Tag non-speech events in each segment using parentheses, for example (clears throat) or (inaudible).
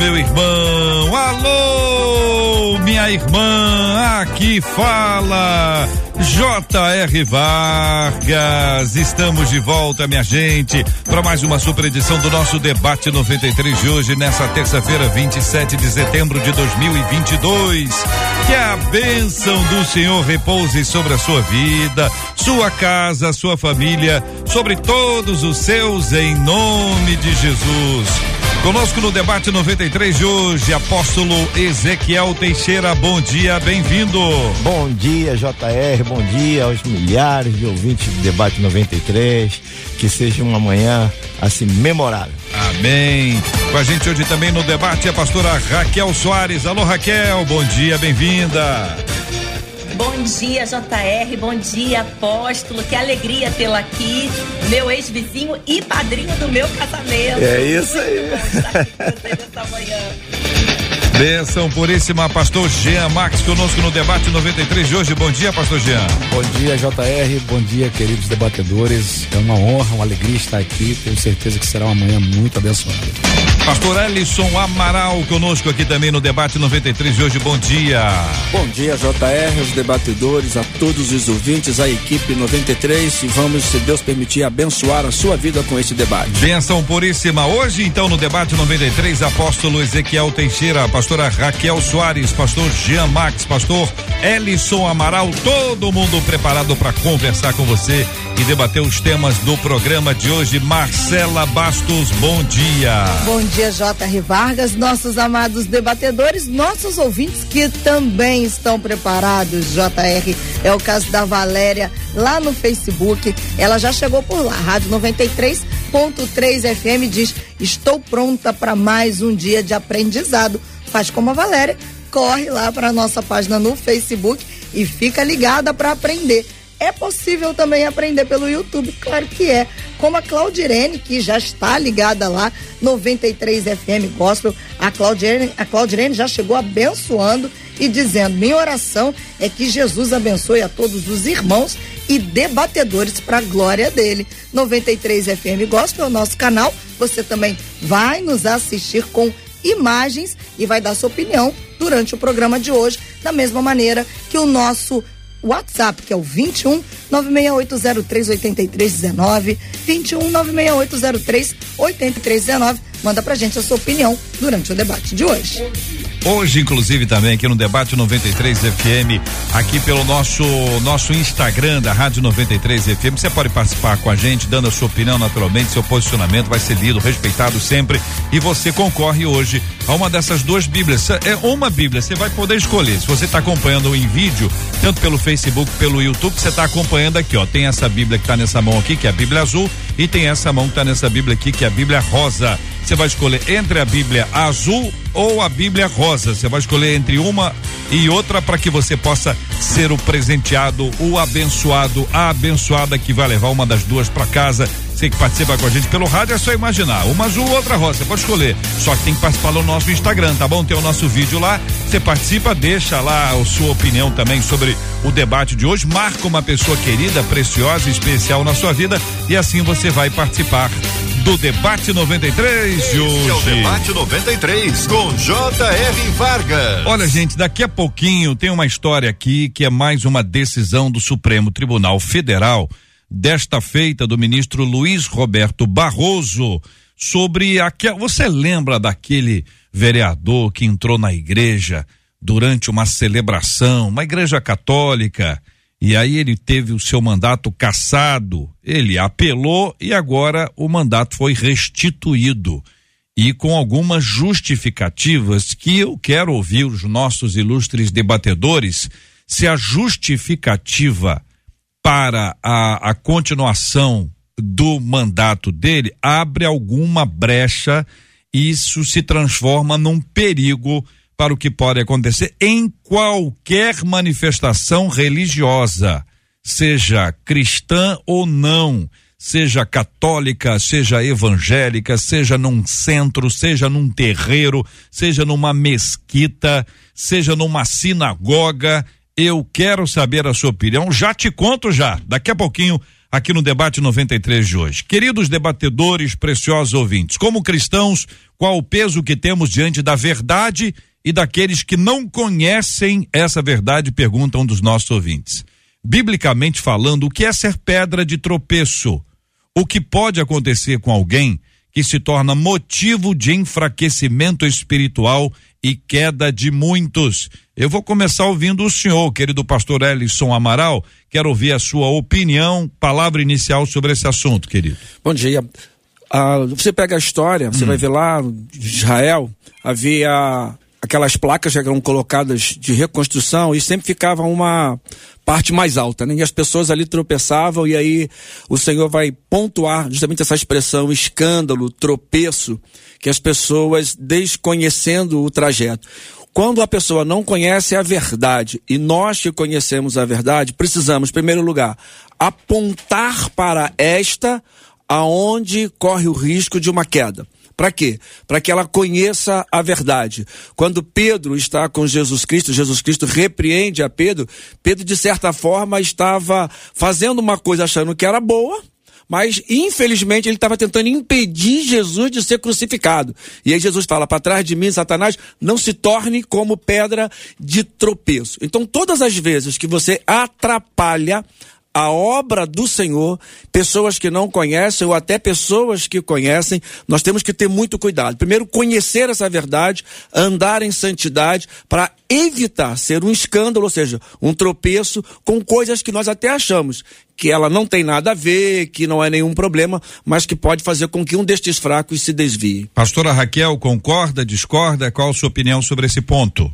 meu irmão. Alô, minha irmã. Aqui fala J.R. Vargas. Estamos de volta, minha gente, para mais uma super edição do nosso debate 93 de hoje, nessa terça-feira, 27 de setembro de 2022. Que a bênção do Senhor repouse sobre a sua vida, sua casa, sua família, sobre todos os seus, em nome de Jesus. Conosco no debate 93 de hoje, apóstolo Ezequiel Teixeira. Bom dia, bem-vindo. Bom dia, JR. Bom dia aos milhares de ouvintes do debate 93. Que seja uma manhã assim memorável. Amém. Com a gente hoje também no debate a pastora Raquel Soares. Alô, Raquel. Bom dia, bem-vinda. Bom dia, JR. Bom dia, apóstolo. Que alegria tê-la aqui. Meu ex-vizinho e padrinho do meu casamento. É isso aí. Muito bom estar aqui com você nessa manhã. Benção puríssima, pastor Jean Max, conosco no debate 93 de hoje. Bom dia, pastor Jean. Bom dia, JR. Bom dia, queridos debatedores. É uma honra, uma alegria estar aqui. Tenho certeza que será uma manhã muito abençoada. Pastor Ellison Amaral, conosco aqui também no debate 93 de hoje. Bom dia. Bom dia, JR, os debatedores, a todos os ouvintes, a equipe 93 e vamos, se Deus permitir, abençoar a sua vida com esse debate. Benção puríssima. Hoje, então, no debate 93, apóstolo Ezequiel Teixeira, pastora Raquel Soares, pastor Jean Max, pastor Ellison Amaral, todo mundo preparado para conversar com você e debater os temas do programa de hoje. Marcela Bastos, bom dia. Bom dia, J.R. Vargas, nossos amados debatedores, nossos ouvintes que também estão preparados, J.R. É o caso da Valéria lá no Facebook. Ela já chegou por lá, Rádio 93.3 FM diz: Estou pronta para mais um dia de aprendizado. Faz como a Valéria, corre lá para nossa página no Facebook e fica ligada para aprender. É possível também aprender pelo YouTube, claro que é. Como a Claudirene, que já está ligada lá, 93 FM Gospel. A Claudirene, a Claudirene já chegou abençoando e dizendo: minha oração é que Jesus abençoe a todos os irmãos e debatedores para a glória dele. 93 FM Gospel é o nosso canal. Você também vai nos assistir com imagens e vai dar sua opinião durante o programa de hoje, da mesma maneira que o nosso WhatsApp, que é o 21 96803 8319, 21 96803 8319. Manda pra gente a sua opinião durante o debate de hoje. Hoje, inclusive, também aqui no Debate 93 FM, aqui pelo nosso nosso Instagram da Rádio 93 FM. Você pode participar com a gente, dando a sua opinião naturalmente, seu posicionamento vai ser lido, respeitado sempre. E você concorre hoje a uma dessas duas Bíblias. É uma Bíblia, você vai poder escolher. Se você está acompanhando em vídeo, tanto pelo Facebook, pelo YouTube, você está acompanhando aqui, ó. Tem essa Bíblia que está nessa mão aqui, que é a Bíblia azul, e tem essa mão que está nessa Bíblia aqui, que é a Bíblia rosa. Você vai escolher entre a Bíblia azul ou a Bíblia rosa. Você vai escolher entre uma e outra para que você possa ser o presenteado, o abençoado, a abençoada que vai levar uma das duas para casa. Você que participa com a gente pelo rádio é só imaginar. Uma azul, outra rosa. Pode escolher. Só que tem que participar no nosso Instagram, tá bom? Tem o nosso vídeo lá. Você participa, deixa lá a sua opinião também sobre o debate de hoje. Marca uma pessoa querida, preciosa especial na sua vida. E assim você vai participar do Debate 93 de Esse é o hoje. Debate 93 com J.R. Vargas. Olha, gente, daqui a pouquinho tem uma história aqui que é mais uma decisão do Supremo Tribunal Federal, desta feita do ministro Luiz Roberto Barroso, sobre aquela. Você lembra daquele vereador que entrou na igreja durante uma celebração, uma igreja católica, e aí ele teve o seu mandato cassado, ele apelou e agora o mandato foi restituído. E com algumas justificativas que eu quero ouvir os nossos ilustres debatedores se a justificativa para a, a continuação do mandato dele abre alguma brecha isso se transforma num perigo para o que pode acontecer em qualquer manifestação religiosa, seja cristã ou não, seja católica, seja evangélica, seja num centro, seja num terreiro, seja numa mesquita, seja numa sinagoga. Eu quero saber a sua opinião. Já te conto já, daqui a pouquinho aqui no debate 93 de hoje. Queridos debatedores, preciosos ouvintes, como cristãos, qual o peso que temos diante da verdade e daqueles que não conhecem essa verdade? Pergunta um dos nossos ouvintes. Biblicamente falando, o que é ser pedra de tropeço? O que pode acontecer com alguém que se torna motivo de enfraquecimento espiritual e queda de muitos. Eu vou começar ouvindo o senhor, querido pastor Ellison Amaral. Quero ouvir a sua opinião, palavra inicial sobre esse assunto, querido. Bom dia. Ah, você pega a história, você hum. vai ver lá, Israel, havia aquelas placas que eram colocadas de reconstrução e sempre ficava uma parte mais alta, né? E as pessoas ali tropeçavam e aí o Senhor vai pontuar justamente essa expressão escândalo, tropeço, que as pessoas desconhecendo o trajeto. Quando a pessoa não conhece a verdade e nós que conhecemos a verdade, precisamos, em primeiro lugar, apontar para esta aonde corre o risco de uma queda. Para quê? Para que ela conheça a verdade. Quando Pedro está com Jesus Cristo, Jesus Cristo repreende a Pedro, Pedro, de certa forma, estava fazendo uma coisa achando que era boa, mas infelizmente ele estava tentando impedir Jesus de ser crucificado. E aí Jesus fala: para trás de mim, Satanás, não se torne como pedra de tropeço. Então, todas as vezes que você atrapalha a obra do Senhor, pessoas que não conhecem ou até pessoas que conhecem, nós temos que ter muito cuidado. Primeiro, conhecer essa verdade, andar em santidade para evitar ser um escândalo, ou seja, um tropeço com coisas que nós até achamos que ela não tem nada a ver, que não é nenhum problema, mas que pode fazer com que um destes fracos se desvie. Pastora Raquel, concorda, discorda? Qual a sua opinião sobre esse ponto?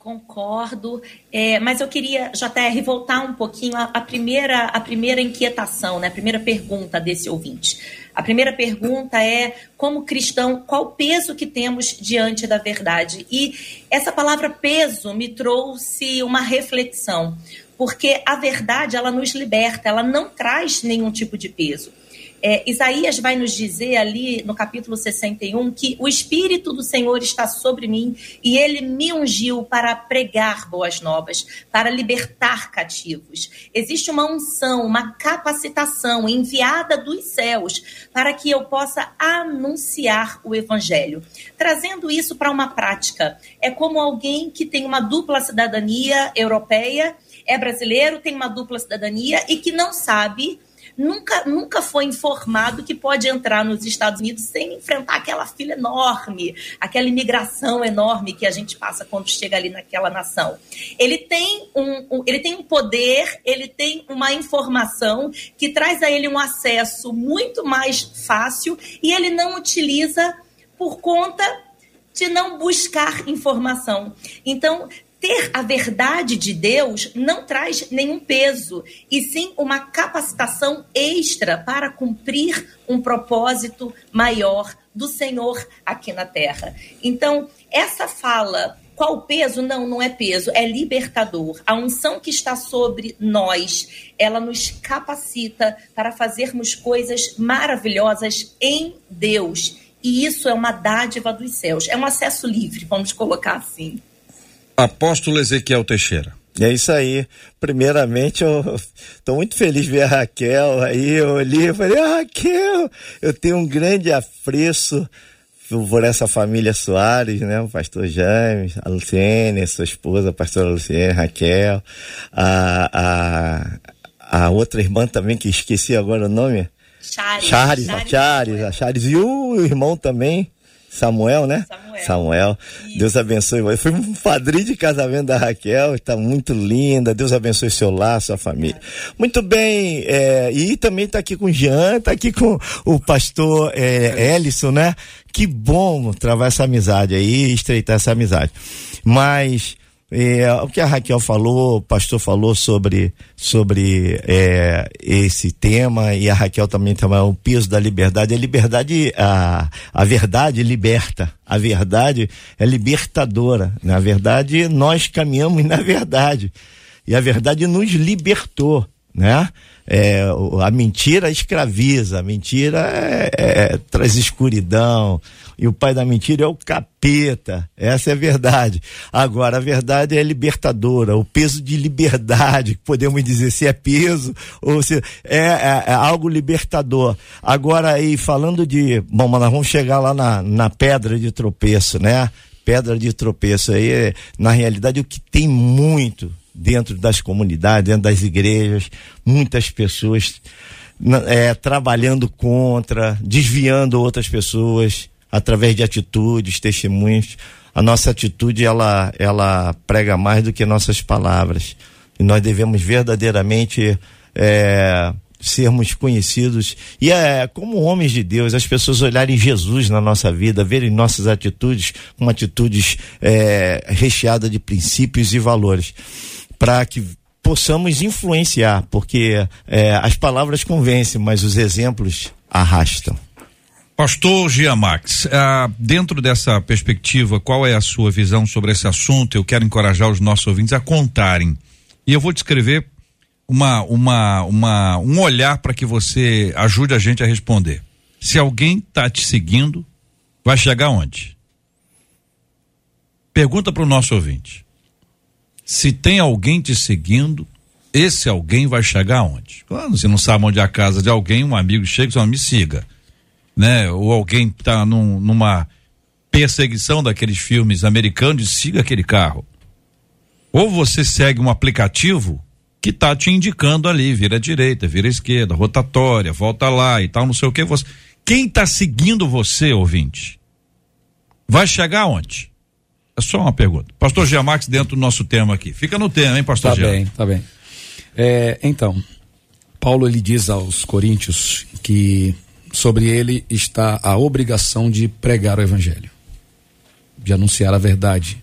Concordo, é, mas eu queria, JR, voltar um pouquinho à, à, primeira, à primeira inquietação, né, a primeira pergunta desse ouvinte. A primeira pergunta é, como cristão, qual peso que temos diante da verdade? E essa palavra peso me trouxe uma reflexão, porque a verdade, ela nos liberta, ela não traz nenhum tipo de peso. É, Isaías vai nos dizer ali no capítulo 61 que o Espírito do Senhor está sobre mim e ele me ungiu para pregar boas novas, para libertar cativos. Existe uma unção, uma capacitação enviada dos céus para que eu possa anunciar o Evangelho. Trazendo isso para uma prática, é como alguém que tem uma dupla cidadania europeia, é brasileiro, tem uma dupla cidadania e que não sabe nunca, nunca foi informado que pode entrar nos Estados Unidos sem enfrentar aquela fila enorme, aquela imigração enorme que a gente passa quando chega ali naquela nação. Ele tem um, um ele tem um poder, ele tem uma informação que traz a ele um acesso muito mais fácil e ele não utiliza por conta de não buscar informação. Então, ter a verdade de Deus não traz nenhum peso, e sim uma capacitação extra para cumprir um propósito maior do Senhor aqui na terra. Então, essa fala qual o peso? Não, não é peso, é libertador. A unção que está sobre nós, ela nos capacita para fazermos coisas maravilhosas em Deus. E isso é uma dádiva dos céus, é um acesso livre, vamos colocar assim. Apóstolo Ezequiel Teixeira. É isso aí. Primeiramente, eu (laughs) estou muito feliz de ver a Raquel. Aí eu olhei e falei, ah, Raquel, eu tenho um grande apreço por essa família Soares, né? O pastor James, a Luciene, sua esposa, a pastora Luciene, Raquel, a, a, a outra irmã também, que esqueci agora o nome. Chares. Chares, Chares, a Chares, a Chares. E o irmão também, Samuel, né? Samuel. Samuel. Deus abençoe. Eu fui um padrinho de casamento da Raquel, está muito linda. Deus abençoe seu lar, sua família. É. Muito bem. É, e também está aqui com o Jean, está aqui com o pastor é, Ellison, né? Que bom travar essa amizade aí, estreitar essa amizade. Mas é, o que a Raquel falou, o pastor falou sobre, sobre é, esse tema e a Raquel também também o peso da liberdade. A liberdade, a, a verdade liberta. A verdade é libertadora. Na verdade, nós caminhamos na verdade. E a verdade nos libertou, né? É, a mentira escraviza, a mentira é, é, traz escuridão, e o pai da mentira é o capeta. Essa é a verdade. Agora, a verdade é libertadora, o peso de liberdade, podemos dizer se é peso ou se é, é, é algo libertador. Agora, aí, falando de. Bom, mas nós vamos chegar lá na, na pedra de tropeço, né? Pedra de tropeço aí, na realidade, o que tem muito dentro das comunidades, dentro das igrejas, muitas pessoas é, trabalhando contra, desviando outras pessoas através de atitudes, testemunhos. A nossa atitude ela, ela prega mais do que nossas palavras. E nós devemos verdadeiramente é, sermos conhecidos e é como homens de Deus, as pessoas olharem Jesus na nossa vida, verem nossas atitudes como atitudes é, recheadas de princípios e valores para que possamos influenciar, porque é, as palavras convencem, mas os exemplos arrastam. Pastor Giamax, ah, dentro dessa perspectiva, qual é a sua visão sobre esse assunto? Eu quero encorajar os nossos ouvintes a contarem. E eu vou descrever uma, uma, uma, um olhar para que você ajude a gente a responder. Se alguém está te seguindo, vai chegar onde? Pergunta para o nosso ouvinte. Se tem alguém te seguindo, esse alguém vai chegar aonde? Quando você não sabe onde é a casa de alguém, um amigo chega e fala, me siga. Né? Ou alguém está num, numa perseguição daqueles filmes americanos e siga aquele carro. Ou você segue um aplicativo que está te indicando ali, vira à direita, vira à esquerda, rotatória, volta lá e tal, não sei o que. Você... Quem está seguindo você, ouvinte, vai chegar aonde? É só uma pergunta. Pastor Giamax, dentro do nosso tema aqui. Fica no tema, hein, pastor Tá Gia? bem, tá bem. É, então, Paulo ele diz aos coríntios que sobre ele está a obrigação de pregar o evangelho, de anunciar a verdade.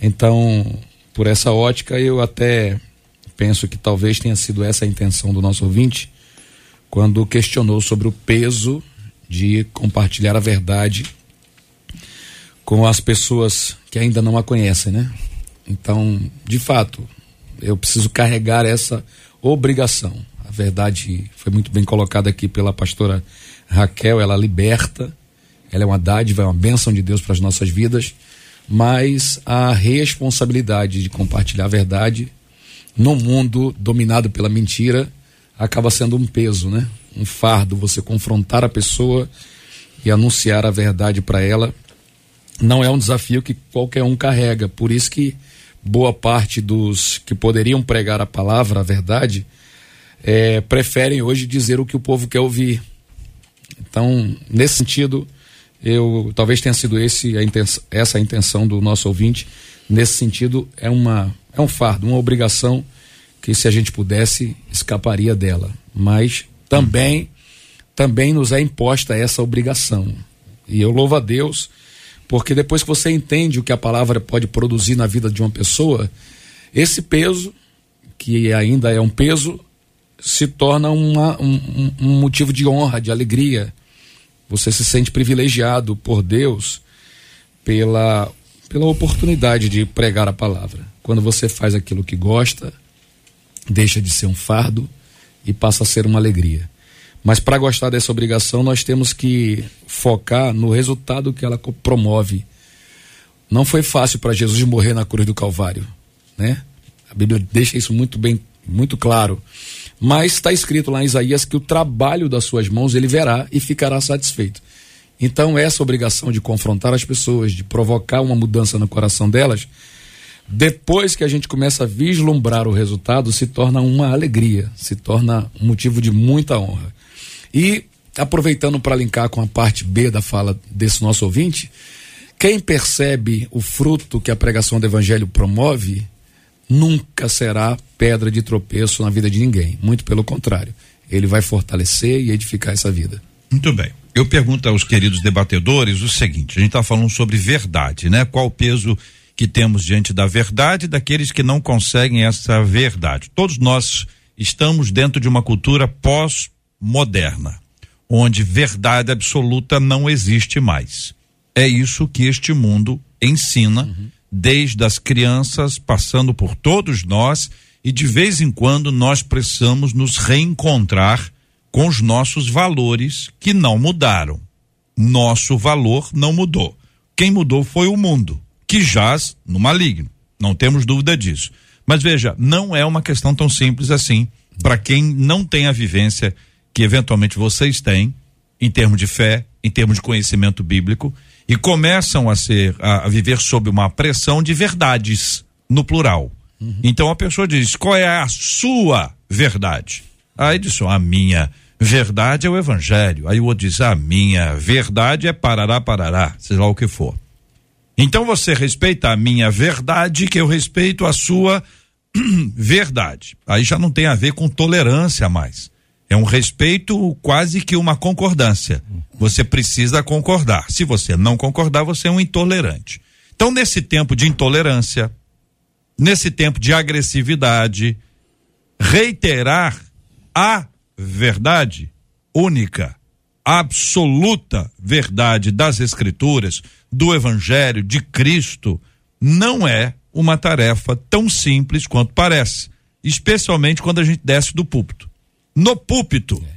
Então, por essa ótica, eu até penso que talvez tenha sido essa a intenção do nosso ouvinte quando questionou sobre o peso de compartilhar a verdade com as pessoas que ainda não a conhecem, né? Então, de fato, eu preciso carregar essa obrigação. A verdade foi muito bem colocada aqui pela pastora Raquel, ela liberta, ela é uma dádiva, é uma bênção de Deus para as nossas vidas, mas a responsabilidade de compartilhar a verdade no mundo dominado pela mentira acaba sendo um peso, né? Um fardo você confrontar a pessoa e anunciar a verdade para ela não é um desafio que qualquer um carrega. Por isso que boa parte dos que poderiam pregar a palavra, a verdade, é, preferem hoje dizer o que o povo quer ouvir. Então, nesse sentido, eu talvez tenha sido esse a intenção, essa a intenção do nosso ouvinte. Nesse sentido, é uma é um fardo, uma obrigação que se a gente pudesse escaparia dela, mas também também nos é imposta essa obrigação. E eu louvo a Deus porque depois que você entende o que a palavra pode produzir na vida de uma pessoa, esse peso, que ainda é um peso, se torna uma, um, um motivo de honra, de alegria. Você se sente privilegiado por Deus pela, pela oportunidade de pregar a palavra. Quando você faz aquilo que gosta, deixa de ser um fardo e passa a ser uma alegria. Mas para gostar dessa obrigação, nós temos que focar no resultado que ela promove. Não foi fácil para Jesus morrer na cruz do Calvário, né? A Bíblia deixa isso muito bem, muito claro. Mas está escrito lá em Isaías que o trabalho das suas mãos ele verá e ficará satisfeito. Então, essa obrigação de confrontar as pessoas, de provocar uma mudança no coração delas, depois que a gente começa a vislumbrar o resultado, se torna uma alegria, se torna um motivo de muita honra. E aproveitando para linkar com a parte B da fala desse nosso ouvinte, quem percebe o fruto que a pregação do evangelho promove, nunca será pedra de tropeço na vida de ninguém. Muito pelo contrário, ele vai fortalecer e edificar essa vida. Muito bem. Eu pergunto aos queridos debatedores o seguinte: a gente está falando sobre verdade, né? Qual o peso que temos diante da verdade daqueles que não conseguem essa verdade. Todos nós estamos dentro de uma cultura pós-moderna, onde verdade absoluta não existe mais. É isso que este mundo ensina, uhum. desde as crianças, passando por todos nós, e de vez em quando nós precisamos nos reencontrar com os nossos valores que não mudaram. Nosso valor não mudou. Quem mudou foi o mundo, que jaz no maligno. Não temos dúvida disso. Mas veja, não é uma questão tão simples assim para quem não tem a vivência que eventualmente vocês têm em termos de fé, em termos de conhecimento bíblico e começam a ser a, viver sob uma pressão de verdades no plural. Uhum. Então a pessoa diz: "Qual é a sua verdade?" Aí diz: "A minha verdade é o evangelho". Aí o outro diz: "A minha verdade é parará parará", seja lá o que for. Então você respeita a minha verdade, que eu respeito a sua (clears throat) verdade. Aí já não tem a ver com tolerância mais. É um respeito quase que uma concordância. Você precisa concordar. Se você não concordar, você é um intolerante. Então, nesse tempo de intolerância, nesse tempo de agressividade, reiterar a verdade única, absoluta verdade das Escrituras, do Evangelho, de Cristo, não é uma tarefa tão simples quanto parece, especialmente quando a gente desce do púlpito. No púlpito, é.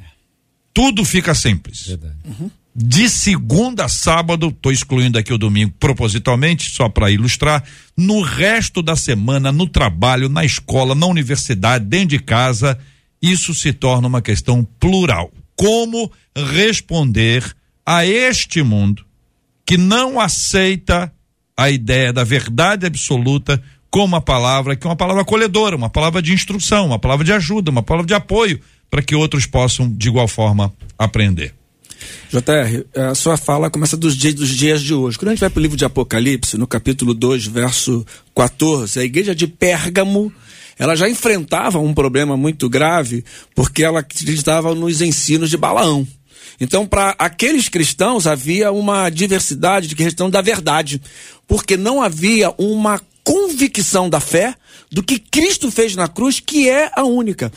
tudo fica simples. Uhum. De segunda a sábado, estou excluindo aqui o domingo propositalmente, só para ilustrar. No resto da semana, no trabalho, na escola, na universidade, dentro de casa, isso se torna uma questão plural. Como responder a este mundo que não aceita a ideia da verdade absoluta como uma palavra que é uma palavra acolhedora, uma palavra de instrução, uma palavra de ajuda, uma palavra de apoio para que outros possam de igual forma aprender. JR, a sua fala começa dos dias, dos dias de hoje. Quando a gente vai para o livro de Apocalipse, no capítulo 2, verso 14, a igreja de Pérgamo, ela já enfrentava um problema muito grave, porque ela acreditava nos ensinos de Balaão. Então, para aqueles cristãos havia uma diversidade de questão da verdade, porque não havia uma convicção da fé do que Cristo fez na cruz, que é a única.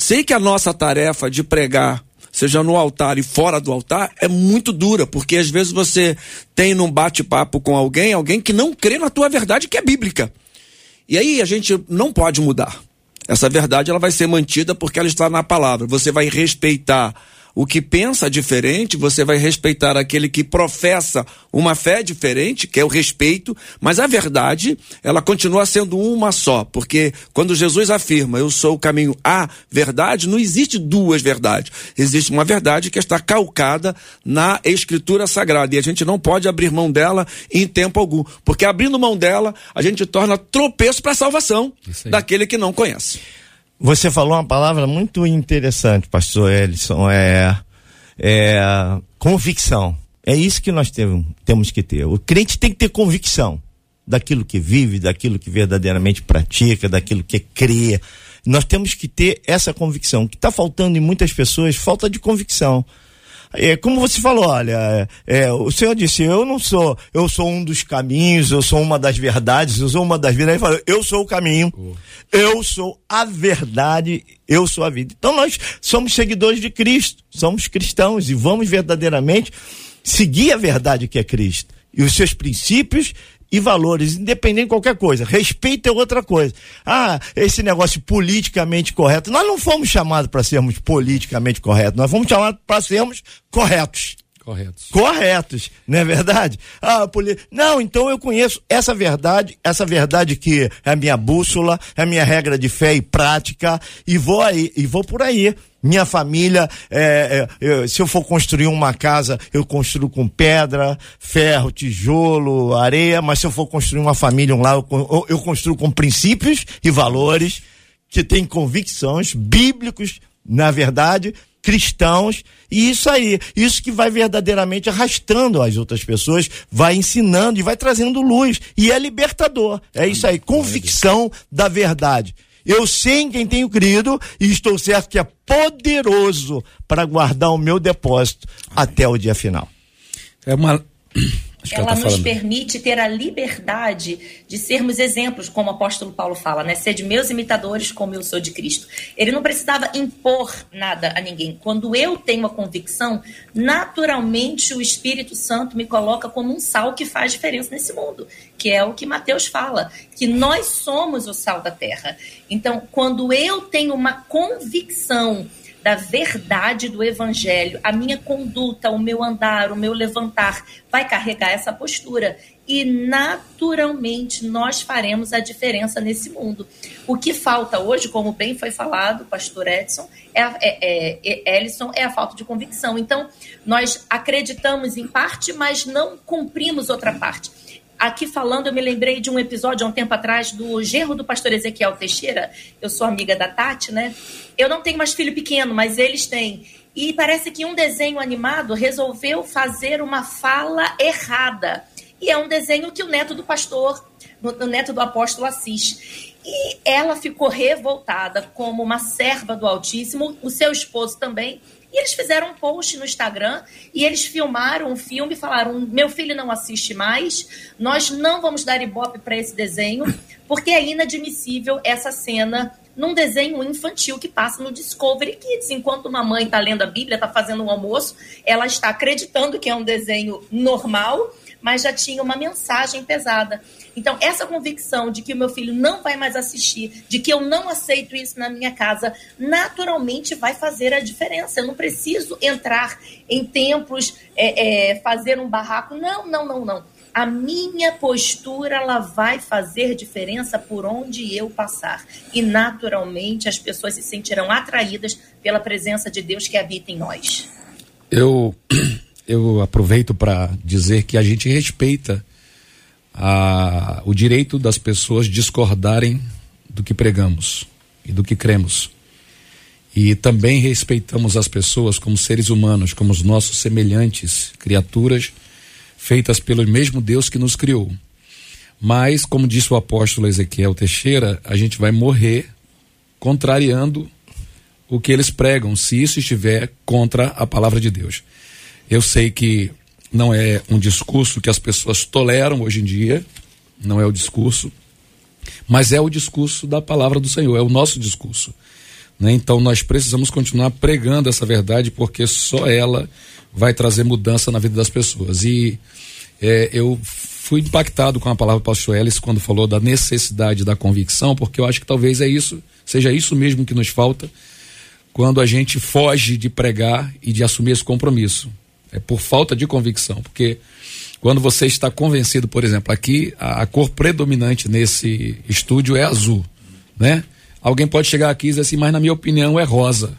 Sei que a nossa tarefa de pregar, seja no altar e fora do altar, é muito dura, porque às vezes você tem num bate-papo com alguém, alguém que não crê na tua verdade que é bíblica. E aí a gente não pode mudar. Essa verdade ela vai ser mantida porque ela está na palavra. Você vai respeitar o que pensa diferente, você vai respeitar aquele que professa uma fé diferente, que é o respeito, mas a verdade, ela continua sendo uma só, porque quando Jesus afirma, eu sou o caminho à verdade, não existe duas verdades. Existe uma verdade que está calcada na escritura sagrada e a gente não pode abrir mão dela em tempo algum, porque abrindo mão dela, a gente torna tropeço para a salvação daquele que não conhece. Você falou uma palavra muito interessante, pastor Ellison, é, é convicção. É isso que nós temos, temos que ter. O crente tem que ter convicção daquilo que vive, daquilo que verdadeiramente pratica, daquilo que crê. Nós temos que ter essa convicção. O que está faltando em muitas pessoas, falta de convicção. É, como você falou, olha, é, é, o Senhor disse, eu não sou, eu sou um dos caminhos, eu sou uma das verdades, eu sou uma das vidas. Ele falou, eu sou o caminho, eu sou a verdade, eu sou a vida. Então nós somos seguidores de Cristo, somos cristãos e vamos verdadeiramente seguir a verdade que é Cristo e os seus princípios e valores, independente de qualquer coisa. Respeito é outra coisa. Ah, esse negócio politicamente correto. Nós não fomos chamados para sermos politicamente corretos, nós fomos chamados para sermos corretos. Corretos. Corretos, não é verdade? Ah, poli... Não, então eu conheço essa verdade, essa verdade que é a minha bússola, é a minha regra de fé e prática, e vou aí, e vou por aí. Minha família, é, é, se eu for construir uma casa, eu construo com pedra, ferro, tijolo, areia, mas se eu for construir uma família, um lar, eu, eu construo com princípios e valores que têm convicções bíblicos, na verdade, cristãos, e isso aí, isso que vai verdadeiramente arrastando as outras pessoas, vai ensinando e vai trazendo luz, e é libertador. É isso aí, convicção da verdade. Eu sei em quem tenho crido e estou certo que é poderoso para guardar o meu depósito até o dia final. É uma ela, ela tá nos permite ter a liberdade de sermos exemplos, como o apóstolo Paulo fala, né? Ser de meus imitadores como eu sou de Cristo. Ele não precisava impor nada a ninguém. Quando eu tenho a convicção, naturalmente o Espírito Santo me coloca como um sal que faz diferença nesse mundo, que é o que Mateus fala, que nós somos o sal da terra. Então, quando eu tenho uma convicção da verdade do evangelho, a minha conduta, o meu andar, o meu levantar vai carregar essa postura e naturalmente nós faremos a diferença nesse mundo. O que falta hoje, como bem foi falado, pastor Edson, é, é, é, é, Ellison, é a falta de convicção. Então, nós acreditamos em parte, mas não cumprimos outra parte. Aqui falando, eu me lembrei de um episódio há um tempo atrás do gerro do pastor Ezequiel Teixeira. Eu sou amiga da Tati, né? Eu não tenho mais filho pequeno, mas eles têm. E parece que um desenho animado resolveu fazer uma fala errada. E é um desenho que o neto do pastor, o neto do apóstolo assiste. E ela ficou revoltada como uma serva do Altíssimo, o seu esposo também, e eles fizeram um post no Instagram e eles filmaram um filme falaram: meu filho não assiste mais, nós não vamos dar ibope para esse desenho, porque é inadmissível essa cena num desenho infantil que passa no Discovery Kids. Enquanto uma mãe está lendo a Bíblia, está fazendo um almoço, ela está acreditando que é um desenho normal, mas já tinha uma mensagem pesada. Então, essa convicção de que o meu filho não vai mais assistir, de que eu não aceito isso na minha casa, naturalmente vai fazer a diferença. Eu não preciso entrar em templos, é, é, fazer um barraco. Não, não, não, não. A minha postura ela vai fazer diferença por onde eu passar. E naturalmente as pessoas se sentirão atraídas pela presença de Deus que habita em nós. Eu, (clears throat) eu aproveito para dizer que a gente respeita a, o direito das pessoas discordarem do que pregamos e do que cremos. E também respeitamos as pessoas como seres humanos, como os nossos semelhantes, criaturas feitas pelo mesmo Deus que nos criou. Mas, como disse o apóstolo Ezequiel Teixeira, a gente vai morrer contrariando o que eles pregam, se isso estiver contra a palavra de Deus. Eu sei que não é um discurso que as pessoas toleram hoje em dia, não é o discurso, mas é o discurso da palavra do Senhor, é o nosso discurso. Né? Então nós precisamos continuar pregando essa verdade, porque só ela vai trazer mudança na vida das pessoas. E é, eu fui impactado com a palavra do pastor Ellis quando falou da necessidade da convicção, porque eu acho que talvez é isso, seja isso mesmo que nos falta quando a gente foge de pregar e de assumir esse compromisso. É por falta de convicção, porque quando você está convencido, por exemplo, aqui a, a cor predominante nesse estúdio é azul, né? Alguém pode chegar aqui e dizer assim, mas na minha opinião é rosa.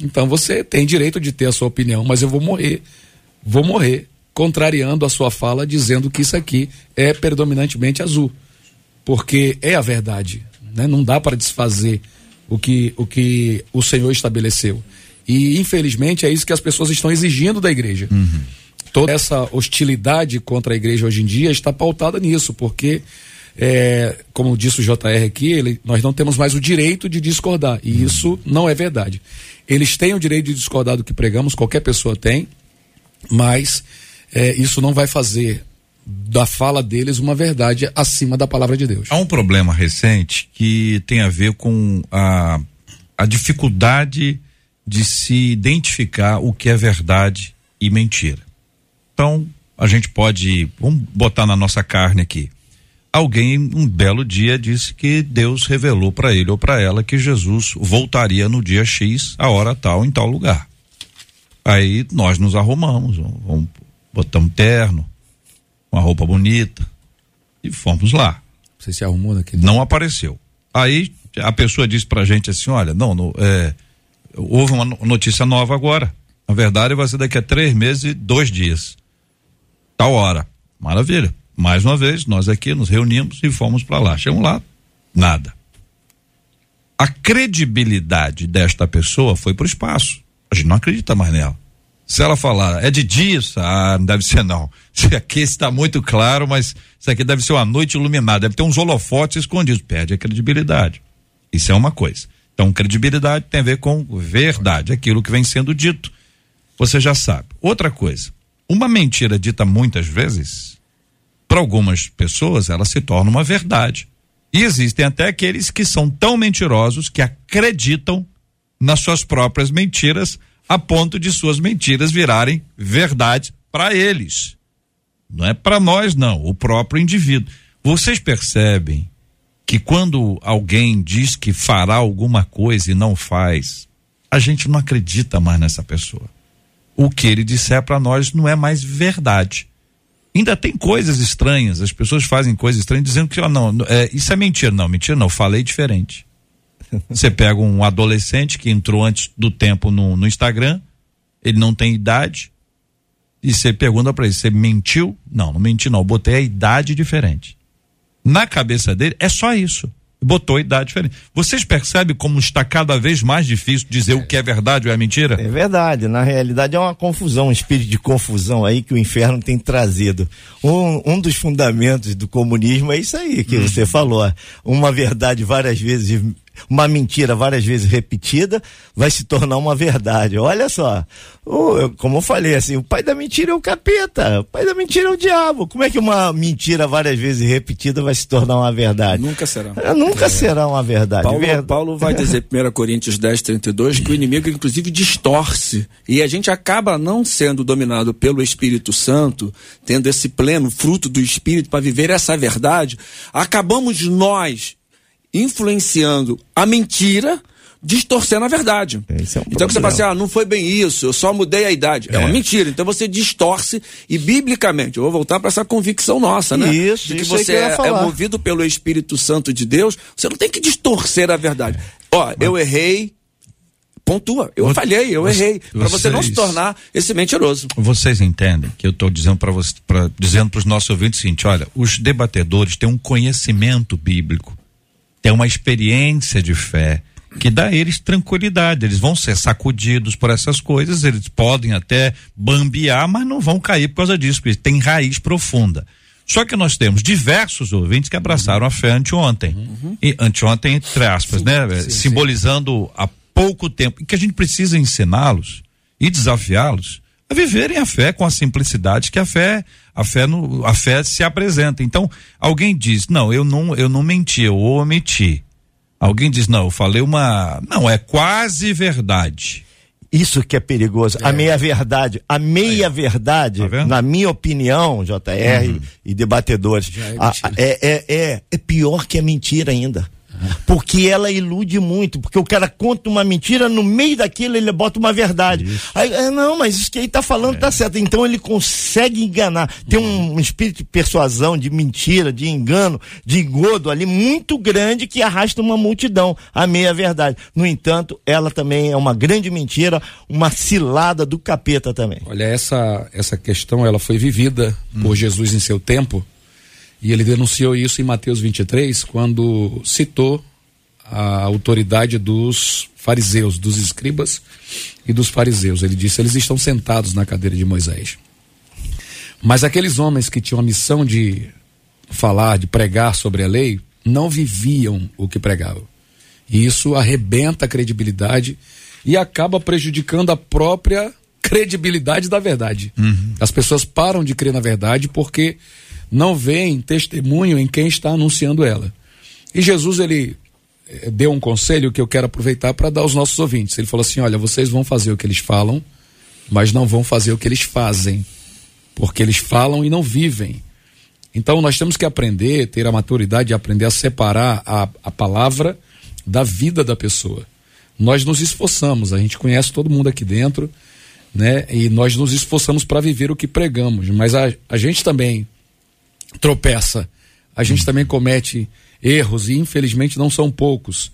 Então você tem direito de ter a sua opinião, mas eu vou morrer, vou morrer contrariando a sua fala, dizendo que isso aqui é predominantemente azul, porque é a verdade, né? Não dá para desfazer o que o que o Senhor estabeleceu. E, infelizmente, é isso que as pessoas estão exigindo da igreja. Uhum. Toda essa hostilidade contra a igreja hoje em dia está pautada nisso, porque, é, como disse o JR aqui, ele, nós não temos mais o direito de discordar. E uhum. isso não é verdade. Eles têm o direito de discordar do que pregamos, qualquer pessoa tem, mas é, isso não vai fazer da fala deles uma verdade acima da palavra de Deus. Há um problema recente que tem a ver com a, a dificuldade de se identificar o que é verdade e mentira. Então, a gente pode, vamos botar na nossa carne aqui. Alguém um belo dia disse que Deus revelou para ele ou para ela que Jesus voltaria no dia X, a hora tal, em tal lugar. Aí nós nos arrumamos, vamos, botamos terno, uma roupa bonita e fomos lá. Você se arrumou naquele? Não apareceu. Aí a pessoa disse pra gente assim, olha, não, não é, houve uma notícia nova agora. Na verdade, vai ser daqui a três meses e dois dias. Tal hora. Maravilha. Mais uma vez, nós aqui nos reunimos e fomos para lá. Chegamos lá, nada. A credibilidade desta pessoa foi para o espaço. A gente não acredita mais nela. Se ela falar, é de dia, ah, não deve ser não. (laughs) Isso aqui está muito claro, mas isso aqui deve ser uma noite iluminada, deve ter uns holofotes escondidos. Perde a credibilidade. Isso é uma coisa. Então, credibilidade tem a ver com verdade, aquilo que vem sendo dito. Você já sabe. Outra coisa, Uma mentira dita muitas vezes, para algumas pessoas, ela se torna uma verdade. E existem até aqueles que são tão mentirosos que acreditam nas suas próprias mentiras, a ponto de suas mentiras virarem verdade para eles. Não é para nós, não, o próprio indivíduo. Vocês percebem que quando alguém diz que fará alguma coisa e não faz, a gente não acredita mais nessa pessoa. O que ele disser para nós não é mais verdade. Ainda tem coisas estranhas, as pessoas fazem coisas estranhas dizendo que, ó, não, é, isso é mentira. Não, mentira não, falei diferente. (laughs) Você pega um adolescente que entrou antes do tempo no, no Instagram, ele não tem idade, e você pergunta para ele: você mentiu? Não, não menti, não. Eu botei a idade diferente. Na cabeça dele, é só isso. Botou idade diferente. Vocês percebem como está cada vez mais difícil dizer é. o que é verdade ou é mentira? É verdade. Na realidade, é uma confusão, um espírito de confusão aí que o inferno tem trazido. Um, um dos fundamentos do comunismo é isso aí que hum. você falou. Uma verdade várias vezes uma mentira várias vezes repetida vai se tornar uma verdade. Olha só, como eu falei assim, o pai da mentira é o capeta, o pai da mentira é o diabo. Como é que uma mentira várias vezes repetida vai se tornar uma verdade? Nunca será. É, nunca é. será uma verdade. Paulo, Paulo vai dizer, 1 Coríntios 10, 32, que o inimigo inclusive distorce e a gente acaba não sendo dominado pelo Espírito Santo, tendo esse pleno fruto do Espírito para viver essa verdade, acabamos nós influenciando a mentira, distorcendo a verdade. É um então que você fala assim, ah, não foi bem isso, eu só mudei a idade. É, é uma mentira. Então você distorce e biblicamente, eu vou voltar para essa convicção nossa, né? Isso, de que isso você é, é, movido pelo Espírito Santo de Deus, você não tem que distorcer a verdade. Ó, Mas... eu errei, pontua. Eu falhei, eu vocês, errei. Para você não se tornar esse mentiroso. Vocês entendem que eu estou dizendo para você, pra, dizendo para os nossos ouvintes o seguinte: olha, os debatedores têm um conhecimento bíblico tem uma experiência de fé que dá a eles tranquilidade. Eles vão ser sacudidos por essas coisas, eles podem até bambear, mas não vão cair por causa disso, porque tem raiz profunda. Só que nós temos diversos ouvintes que abraçaram a fé anteontem. Uhum. E anteontem, entre aspas, sim, né? Sim, Simbolizando sim. há pouco tempo. E que a gente precisa ensiná-los e desafiá-los a viverem a fé com a simplicidade que a fé a fé no, a fé se apresenta. Então, alguém diz: "Não, eu não eu não menti, eu omiti". Alguém diz: "Não, eu falei uma, não, é quase verdade". Isso que é perigoso. É. A meia verdade, a meia verdade, tá na minha opinião, JR uhum. e debatedores, é, a, é, é, é, é pior que a mentira ainda. Porque ela ilude muito, porque o cara conta uma mentira, no meio daquilo ele bota uma verdade. Aí, é, não, mas isso que ele tá falando tá é. tá certo. Então ele consegue enganar. Tem um, um espírito de persuasão, de mentira, de engano, de engodo ali muito grande que arrasta uma multidão. A meia verdade. No entanto, ela também é uma grande mentira, uma cilada do capeta também. Olha, essa, essa questão ela foi vivida hum. por Jesus em seu tempo e ele denunciou isso em Mateus 23, quando citou a autoridade dos fariseus, dos escribas e dos fariseus. Ele disse: eles estão sentados na cadeira de Moisés. Mas aqueles homens que tinham a missão de falar, de pregar sobre a lei, não viviam o que pregavam. E isso arrebenta a credibilidade e acaba prejudicando a própria credibilidade da verdade. Uhum. As pessoas param de crer na verdade porque não veem testemunho em quem está anunciando ela. E Jesus, ele eh, deu um conselho que eu quero aproveitar para dar aos nossos ouvintes. Ele falou assim: olha, vocês vão fazer o que eles falam, mas não vão fazer o que eles fazem, porque eles falam e não vivem. Então nós temos que aprender, ter a maturidade de aprender a separar a, a palavra da vida da pessoa. Nós nos esforçamos, a gente conhece todo mundo aqui dentro, né? E nós nos esforçamos para viver o que pregamos, mas a, a gente também tropeça. A gente também comete erros e infelizmente não são poucos.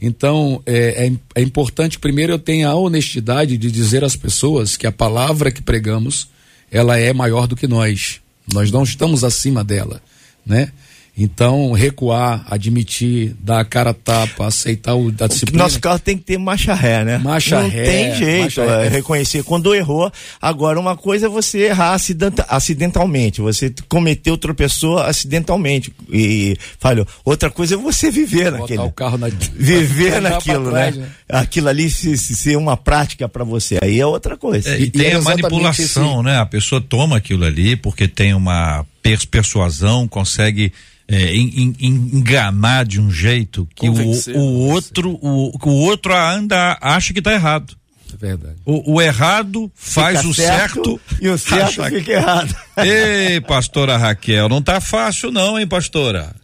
Então é, é, é, importante primeiro eu tenha a honestidade de dizer às pessoas que a palavra que pregamos ela é maior do que nós. Nós não estamos acima dela, né? Então, recuar, admitir, dar a cara a tapa, aceitar o, a disciplina. Nosso carro tem que ter marcha ré, né? Marcha Não ré, tem jeito, é, ré. reconhecer quando errou. Agora, uma coisa é você errar acidenta- acidentalmente, você cometeu, tropeçou acidentalmente e falhou. Outra coisa é você viver Botar naquele. o carro na. (laughs) Viver (laughs) naquilo, pra trás, né? Aquilo ali se, se ser uma prática para você, aí é outra coisa. É, e, E- tem é a manipulação, né? A pessoa toma aquilo ali porque tem uma pers- persuasão, consegue é, en- en- enganar de um jeito que o, o outro o, o outro anda acha que tá errado. É verdade. O, o errado faz Fica o certo, e o certo acha que- fica errado. (laughs) Ei, pastora Raquel, não tá fácil não, hein, pastora?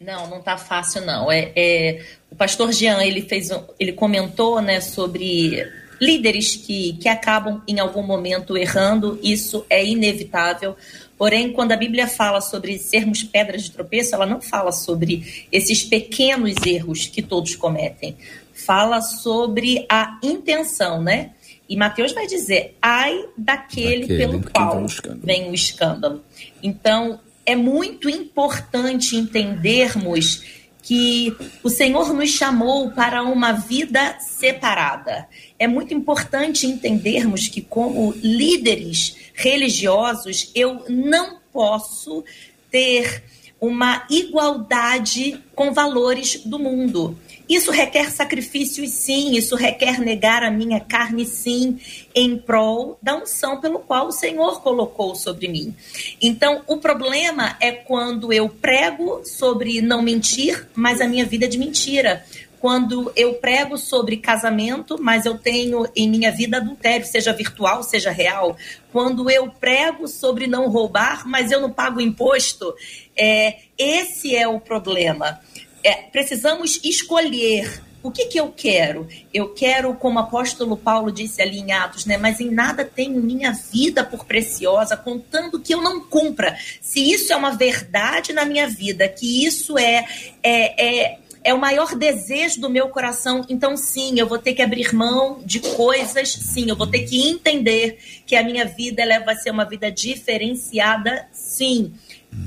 Não, não tá fácil não. É, é, o pastor Jean ele fez, um- ele comentou, né, sobre líderes que, que acabam em algum momento errando. Isso é inevitável. Porém, quando a Bíblia fala sobre sermos pedras de tropeço, ela não fala sobre esses pequenos erros que todos cometem. Fala sobre a intenção, né? E Mateus vai dizer: ai daquele, Daquele pelo qual vem o escândalo. Então, é muito importante entendermos que o Senhor nos chamou para uma vida separada. É muito importante entendermos que, como líderes religiosos, eu não posso ter uma igualdade com valores do mundo. Isso requer sacrifícios, sim, isso requer negar a minha carne, sim, em prol da unção pelo qual o Senhor colocou sobre mim. Então, o problema é quando eu prego sobre não mentir, mas a minha vida é de mentira. Quando eu prego sobre casamento, mas eu tenho em minha vida adultério, seja virtual, seja real. Quando eu prego sobre não roubar, mas eu não pago imposto. É, esse é o problema. É, precisamos escolher o que, que eu quero? Eu quero, como o apóstolo Paulo disse ali em Atos, né? Mas em nada tenho minha vida por preciosa, contando que eu não cumpra. Se isso é uma verdade na minha vida, que isso é, é, é, é o maior desejo do meu coração, então sim, eu vou ter que abrir mão de coisas, sim, eu vou ter que entender que a minha vida ela vai ser uma vida diferenciada, sim.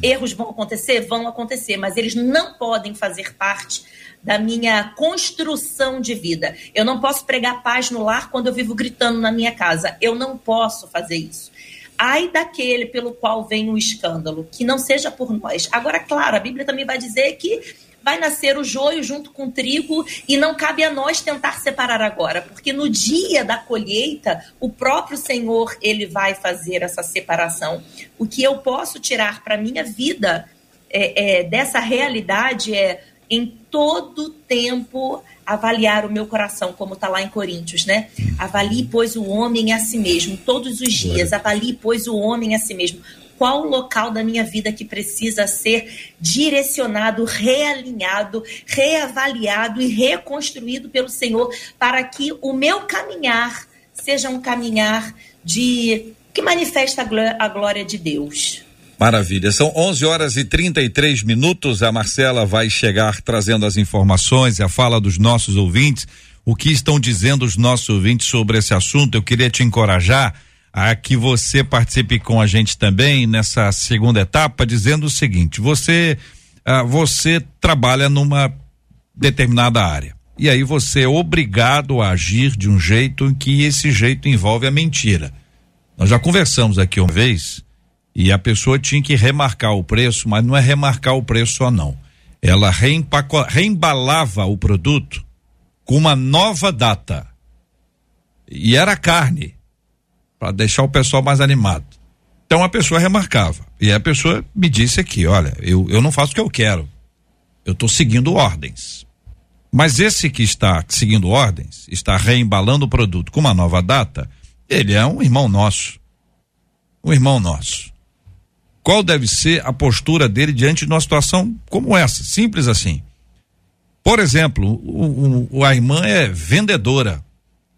Erros vão acontecer? Vão acontecer, mas eles não podem fazer parte da minha construção de vida. Eu não posso pregar paz no lar quando eu vivo gritando na minha casa. Eu não posso fazer isso. Ai daquele pelo qual vem o escândalo, que não seja por nós. Agora, claro, a Bíblia também vai dizer que vai nascer o joio junto com o trigo e não cabe a nós tentar separar agora, porque no dia da colheita, o próprio Senhor, ele vai fazer essa separação. O que eu posso tirar para minha vida é, é, dessa realidade é em todo tempo avaliar o meu coração, como está lá em Coríntios, né? Avalie, pois, o homem a si mesmo, todos os dias. Avalie, pois, o homem a si mesmo. Qual local da minha vida que precisa ser direcionado, realinhado, reavaliado e reconstruído pelo Senhor para que o meu caminhar seja um caminhar de que manifesta a glória de Deus. Maravilha. São 11 horas e 33 minutos. A Marcela vai chegar trazendo as informações e a fala dos nossos ouvintes. O que estão dizendo os nossos ouvintes sobre esse assunto? Eu queria te encorajar a que você participe com a gente também nessa segunda etapa, dizendo o seguinte: você, ah, você trabalha numa determinada área. E aí você é obrigado a agir de um jeito em que esse jeito envolve a mentira. Nós já conversamos aqui uma vez e a pessoa tinha que remarcar o preço, mas não é remarcar o preço só não. Ela reempaco- reembalava o produto com uma nova data. E era carne, para deixar o pessoal mais animado. Então a pessoa remarcava. E a pessoa me disse aqui: olha, eu, eu não faço o que eu quero. Eu estou seguindo ordens. Mas esse que está seguindo ordens, está reembalando o produto com uma nova data, ele é um irmão nosso. Um irmão nosso. Qual deve ser a postura dele diante de uma situação como essa? Simples assim. Por exemplo, o, o- a irmã é vendedora.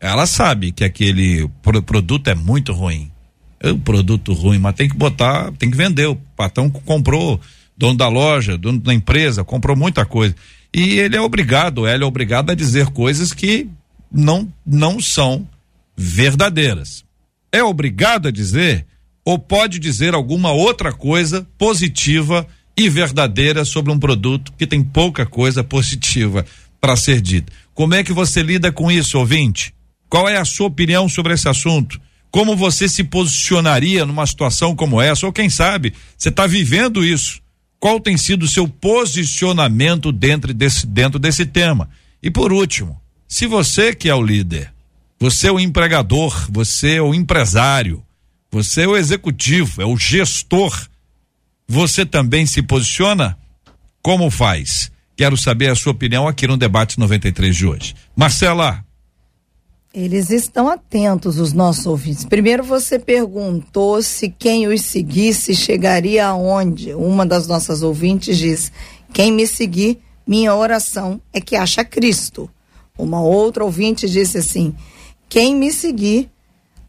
Ela sabe que aquele pro- produto é muito ruim. É um produto ruim, mas tem que botar, tem que vender. O patrão comprou, dono da loja, dono da empresa, comprou muita coisa. E ele é obrigado, ela é obrigada a dizer coisas que não, não são verdadeiras. É obrigado a dizer ou pode dizer alguma outra coisa positiva e verdadeira sobre um produto que tem pouca coisa positiva para ser dita. Como é que você lida com isso, ouvinte? Qual é a sua opinião sobre esse assunto? Como você se posicionaria numa situação como essa? Ou quem sabe, você está vivendo isso? Qual tem sido o seu posicionamento dentro desse, dentro desse tema? E por último, se você que é o líder, você é o empregador, você é o empresário, você é o executivo, é o gestor, você também se posiciona? Como faz? Quero saber a sua opinião aqui no debate 93 de hoje. Marcela. Eles estão atentos, os nossos ouvintes. Primeiro você perguntou se quem os seguisse chegaria aonde. Uma das nossas ouvintes diz: quem me seguir, minha oração é que acha Cristo. Uma outra ouvinte disse assim: quem me seguir,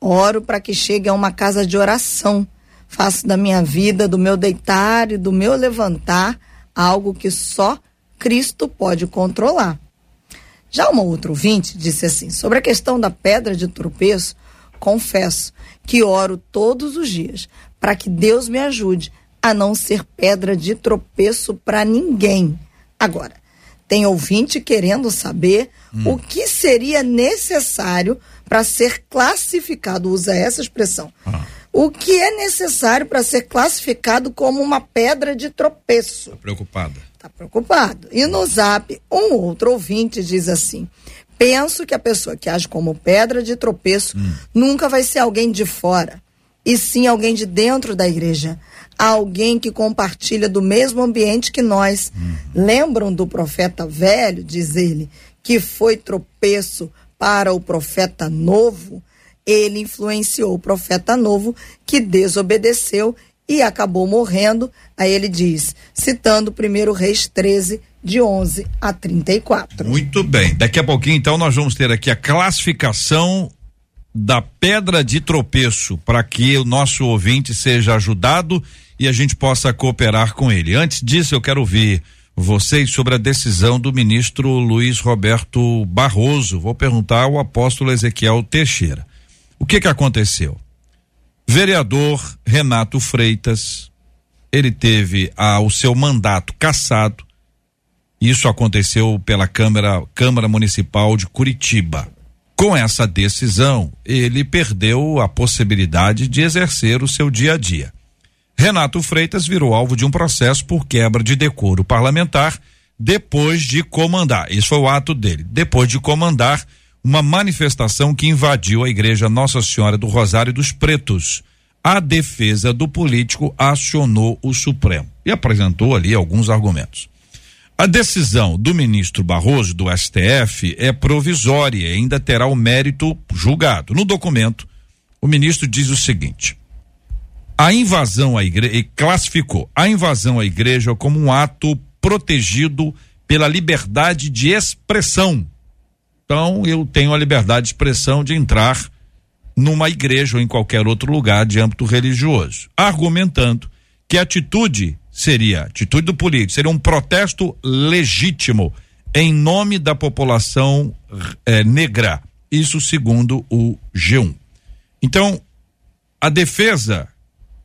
oro para que chegue a uma casa de oração. Faço da minha vida, do meu deitar e do meu levantar algo que só Cristo pode controlar. Já uma outra ouvinte disse assim: sobre a questão da pedra de tropeço, confesso que oro todos os dias para que Deus me ajude a não ser pedra de tropeço para ninguém. Agora, tem ouvinte querendo saber hum. o que seria necessário para ser classificado, usa essa expressão. Ah. O que é necessário para ser classificado como uma pedra de tropeço? Tô preocupada Está preocupado. E no zap, um outro ouvinte diz assim: penso que a pessoa que age como pedra de tropeço hum. nunca vai ser alguém de fora, e sim alguém de dentro da igreja. Alguém que compartilha do mesmo ambiente que nós. Hum. Lembram do profeta velho, diz ele, que foi tropeço para o profeta novo? Ele influenciou o profeta novo que desobedeceu e acabou morrendo. Aí ele diz, citando 1 Reis 13, de 11 a 34. Muito bem. Daqui a pouquinho, então, nós vamos ter aqui a classificação da pedra de tropeço para que o nosso ouvinte seja ajudado e a gente possa cooperar com ele. Antes disso, eu quero ouvir vocês sobre a decisão do ministro Luiz Roberto Barroso. Vou perguntar ao apóstolo Ezequiel Teixeira. O que que aconteceu? Vereador Renato Freitas, ele teve ah, o seu mandato cassado. Isso aconteceu pela Câmara, Câmara Municipal de Curitiba. Com essa decisão, ele perdeu a possibilidade de exercer o seu dia a dia. Renato Freitas virou alvo de um processo por quebra de decoro parlamentar depois de comandar. Isso foi o ato dele. Depois de comandar uma manifestação que invadiu a igreja Nossa Senhora do Rosário dos Pretos. A defesa do político acionou o Supremo e apresentou ali alguns argumentos. A decisão do ministro Barroso do STF é provisória e ainda terá o mérito julgado. No documento, o ministro diz o seguinte: a invasão à igreja, classificou a invasão à igreja como um ato protegido pela liberdade de expressão então, eu tenho a liberdade de expressão de entrar numa igreja ou em qualquer outro lugar de âmbito religioso, argumentando que a atitude seria, a atitude do político, seria um protesto legítimo em nome da população eh, negra. Isso segundo o G1. Então, a defesa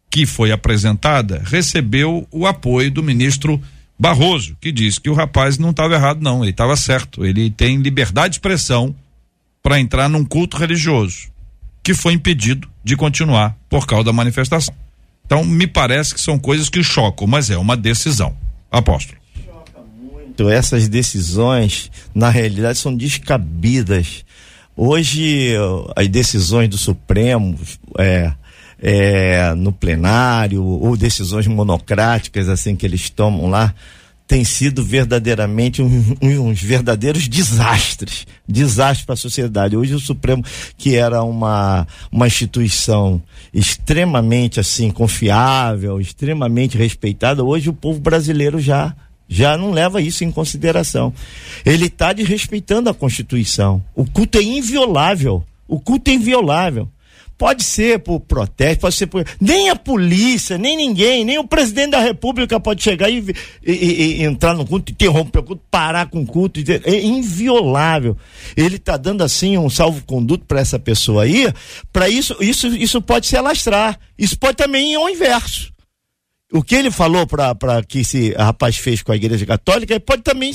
que foi apresentada recebeu o apoio do ministro Barroso, que disse que o rapaz não estava errado, não, ele estava certo. Ele tem liberdade de expressão para entrar num culto religioso, que foi impedido de continuar por causa da manifestação. Então, me parece que são coisas que chocam, mas é uma decisão. Apóstolo. Choca muito. Essas decisões, na realidade, são descabidas. Hoje, as decisões do Supremo, é, é, no plenário ou decisões monocráticas assim que eles tomam lá tem sido verdadeiramente um, um, uns verdadeiros desastres, desastres para a sociedade. Hoje o Supremo, que era uma, uma instituição extremamente assim confiável, extremamente respeitada, hoje o povo brasileiro já já não leva isso em consideração. Ele está desrespeitando a Constituição. O culto é inviolável. O culto é inviolável. Pode ser por protesto, pode ser por. Nem a polícia, nem ninguém, nem o presidente da República pode chegar e, e, e, e entrar no culto, interromper o culto, parar com o culto. É inviolável. Ele está dando assim um salvo-conduto para essa pessoa aí, para isso, isso, isso pode se alastrar. Isso pode também ir ao inverso. O que ele falou para que esse rapaz fez com a Igreja Católica, pode também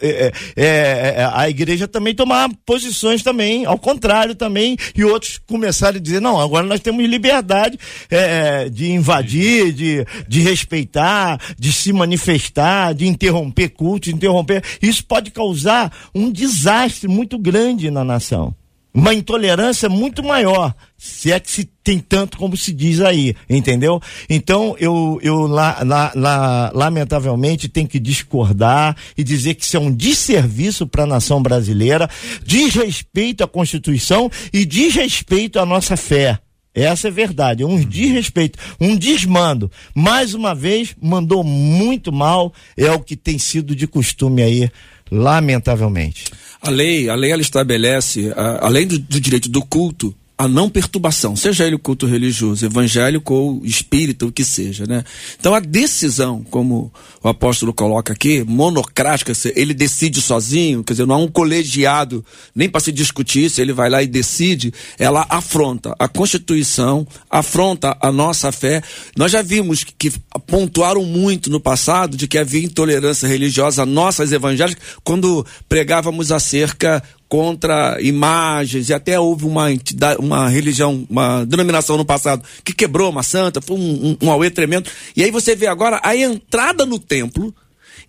é, é, é, a Igreja também tomar posições também, ao contrário também, e outros começarem a dizer não, agora nós temos liberdade é, de invadir, de, de respeitar, de se manifestar, de interromper cultos, interromper. Isso pode causar um desastre muito grande na nação uma intolerância muito maior, se é que se tem tanto como se diz aí, entendeu? Então eu, eu lá, lá, lá, lamentavelmente tenho que discordar e dizer que isso é um desserviço para a nação brasileira, desrespeito à Constituição e desrespeito à nossa fé. Essa é verdade, um desrespeito, um desmando. Mais uma vez, mandou muito mal, é o que tem sido de costume aí, lamentavelmente. A lei, a lei ela estabelece, a, além do, do direito do culto, a não perturbação, seja ele o culto religioso, evangélico ou espírita, o que seja, né? Então a decisão, como o apóstolo coloca aqui, monocrática, ele decide sozinho, quer dizer, não há um colegiado nem para se discutir, se ele vai lá e decide, ela afronta a Constituição, afronta a nossa fé. Nós já vimos que, pontuaram muito no passado de que havia intolerância religiosa nossas evangélicas quando pregávamos acerca contra imagens, e até houve uma entidade, uma religião, uma denominação no passado que quebrou uma santa, foi um, um, um auê tremendo. E aí você vê agora a entrada no templo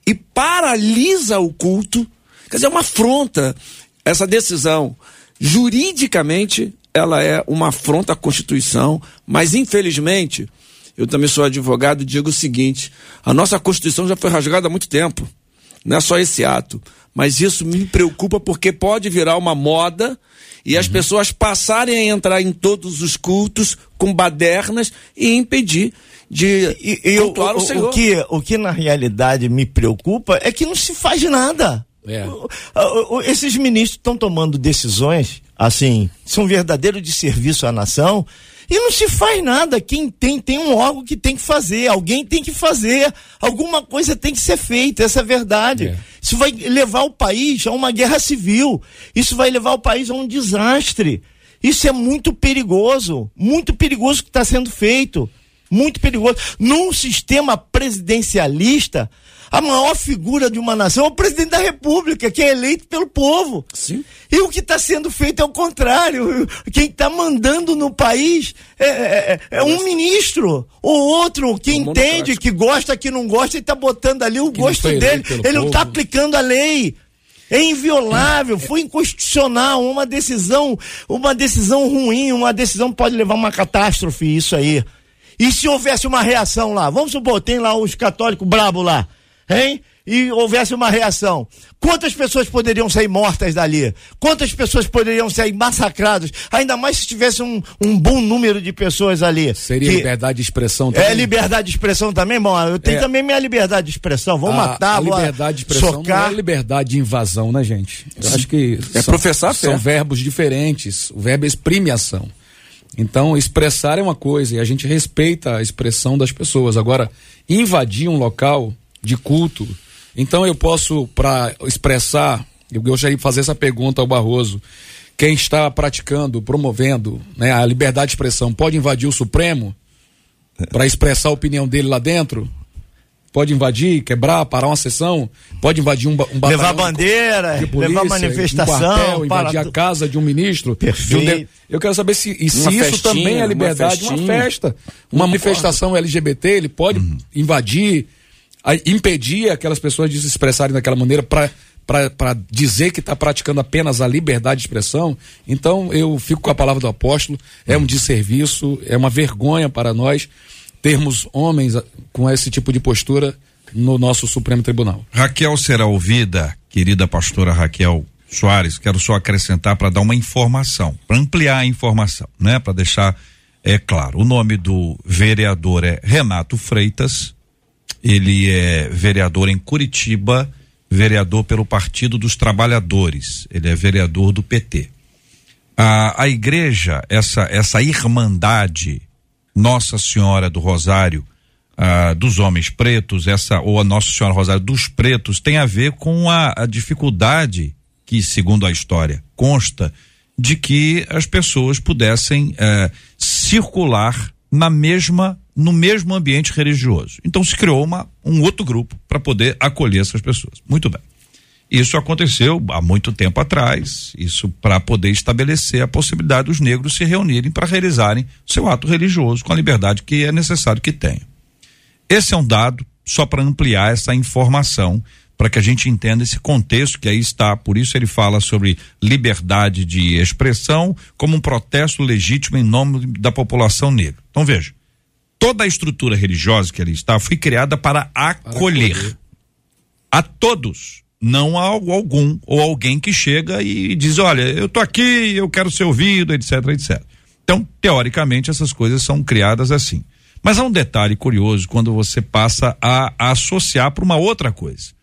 e paralisa o culto. Quer dizer, é uma afronta essa decisão. Juridicamente, ela é uma afronta à Constituição, mas infelizmente, eu também sou advogado e digo o seguinte: a nossa Constituição já foi rasgada há muito tempo. Não é só esse ato. Mas isso me preocupa porque pode virar uma moda e as uhum. pessoas passarem a entrar em todos os cultos com badernas e impedir de e, e o, o, Senhor. O que, o que na realidade me preocupa é que não se faz nada. É. Esses ministros estão tomando decisões, assim, são verdadeiro de serviço à nação, e não se faz nada. Quem tem, tem um órgão que tem que fazer. Alguém tem que fazer. Alguma coisa tem que ser feita. Essa é a verdade. É. Isso vai levar o país a uma guerra civil. Isso vai levar o país a um desastre. Isso é muito perigoso. Muito perigoso o que está sendo feito. Muito perigoso. Num sistema presidencialista, a maior figura de uma nação é o presidente da República, que é eleito pelo povo. Sim. E o que está sendo feito é o contrário. Quem está mandando no país é, é, é, é um ministro. Ou outro que é um entende, que gosta, que não gosta, e está botando ali o que gosto dele. Ele povo. não está aplicando a lei. É inviolável, foi inconstitucional, uma decisão, uma decisão ruim, uma decisão pode levar a uma catástrofe, isso aí. E se houvesse uma reação lá? Vamos supor, tem lá os católicos brabo lá hein? E houvesse uma reação. Quantas pessoas poderiam sair mortas dali? Quantas pessoas poderiam sair massacradas? Ainda mais se tivesse um, um bom número de pessoas ali. Seria que... liberdade de expressão é também? É liberdade de expressão também? Bom, eu tenho é... também minha liberdade de expressão. Vou a, matar, a vou liberdade de expressão socar. não é liberdade de invasão, né, gente? Eu acho que é são, professar são verbos diferentes. O verbo exprime ação. Então, expressar é uma coisa e a gente respeita a expressão das pessoas. Agora, invadir um local de culto. Então eu posso, para expressar, eu gostaria de fazer essa pergunta ao Barroso. Quem está praticando, promovendo né, a liberdade de expressão, pode invadir o Supremo para expressar a opinião dele lá dentro? Pode invadir, quebrar, parar uma sessão, pode invadir um, um Levar bandeira, polícia, levar manifestação, um quartel, invadir a casa de um ministro. Perfeito. De um de... Eu quero saber se, e se isso também é liberdade, uma, uma festa. Uma manifestação LGBT, ele pode uhum. invadir, impedir aquelas pessoas de se expressarem daquela maneira para para dizer que está praticando apenas a liberdade de expressão, então eu fico com a palavra do apóstolo, é um desserviço, é uma vergonha para nós termos homens com esse tipo de postura no nosso Supremo Tribunal. Raquel será ouvida, querida pastora Raquel Soares, quero só acrescentar para dar uma informação, para ampliar a informação, né? Para deixar é claro, o nome do vereador é Renato Freitas, ele é vereador em Curitiba, vereador pelo Partido dos Trabalhadores. Ele é vereador do PT. A, a igreja, essa, essa irmandade, Nossa Senhora do Rosário, dos homens pretos, essa, ou a Nossa Senhora Rosário dos pretos, tem a ver com a, a dificuldade que, segundo a história, consta de que as pessoas pudessem eh, circular na mesma no mesmo ambiente religioso. Então se criou uma, um outro grupo para poder acolher essas pessoas. Muito bem. Isso aconteceu há muito tempo atrás, isso para poder estabelecer a possibilidade dos negros se reunirem para realizarem seu ato religioso com a liberdade que é necessário que tenham. Esse é um dado só para ampliar essa informação, para que a gente entenda esse contexto que aí está. Por isso ele fala sobre liberdade de expressão como um protesto legítimo em nome da população negra. Então veja, toda a estrutura religiosa que ali está foi criada para acolher, para acolher. a todos não a algum ou alguém que chega e diz, olha, eu tô aqui, eu quero ser ouvido, etc, etc. Então, teoricamente, essas coisas são criadas assim. Mas há um detalhe curioso quando você passa a, a associar para uma outra coisa.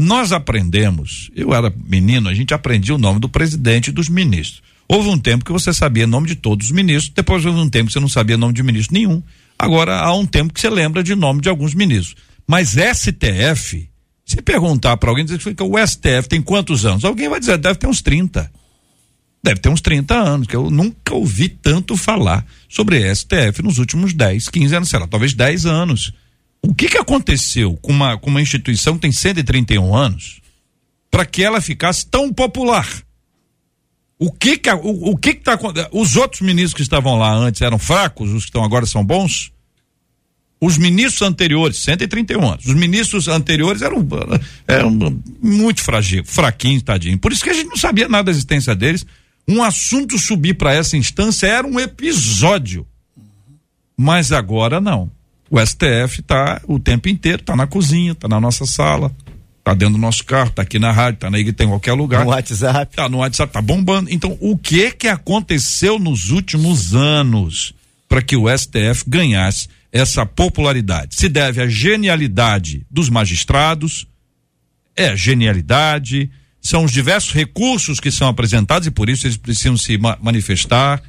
Nós aprendemos, eu era menino, a gente aprendia o nome do presidente e dos ministros. Houve um tempo que você sabia o nome de todos os ministros, depois houve um tempo que você não sabia o nome de ministro nenhum. Agora há um tempo que você lembra de nome de alguns ministros. Mas STF, se perguntar para alguém, dizer que o STF tem quantos anos? Alguém vai dizer, deve ter uns 30. Deve ter uns 30 anos, que eu nunca ouvi tanto falar sobre STF nos últimos 10, 15 anos, sei lá, talvez 10 anos. O que que aconteceu com uma, com uma instituição que tem 131 anos para que ela ficasse tão popular? O que que, o, o que que tá Os outros ministros que estavam lá antes eram fracos, os que estão agora são bons? Os ministros anteriores, 131 anos, os ministros anteriores eram, eram muito fragil, fraquinhos, tadinho. Por isso que a gente não sabia nada da existência deles. Um assunto subir para essa instância era um episódio. Mas agora não. O STF está o tempo inteiro, está na cozinha, está na nossa sala, está dentro do nosso carro, está aqui na rádio, está na igreja, tem em qualquer lugar. No WhatsApp. Está no WhatsApp, está bombando. Então, o que que aconteceu nos últimos anos para que o STF ganhasse essa popularidade? Se deve à genialidade dos magistrados, é genialidade, são os diversos recursos que são apresentados e por isso eles precisam se ma manifestar.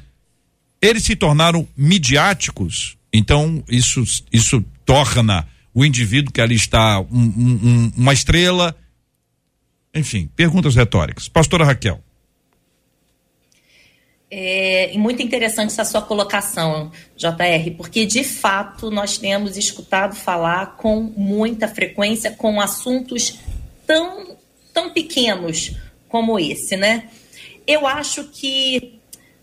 Eles se tornaram midiáticos, então isso, isso torna o indivíduo que ali está um, um, uma estrela. Enfim, perguntas retóricas. Pastora Raquel. É muito interessante essa sua colocação, JR, porque de fato nós temos escutado falar com muita frequência com assuntos tão, tão pequenos como esse, né? Eu acho que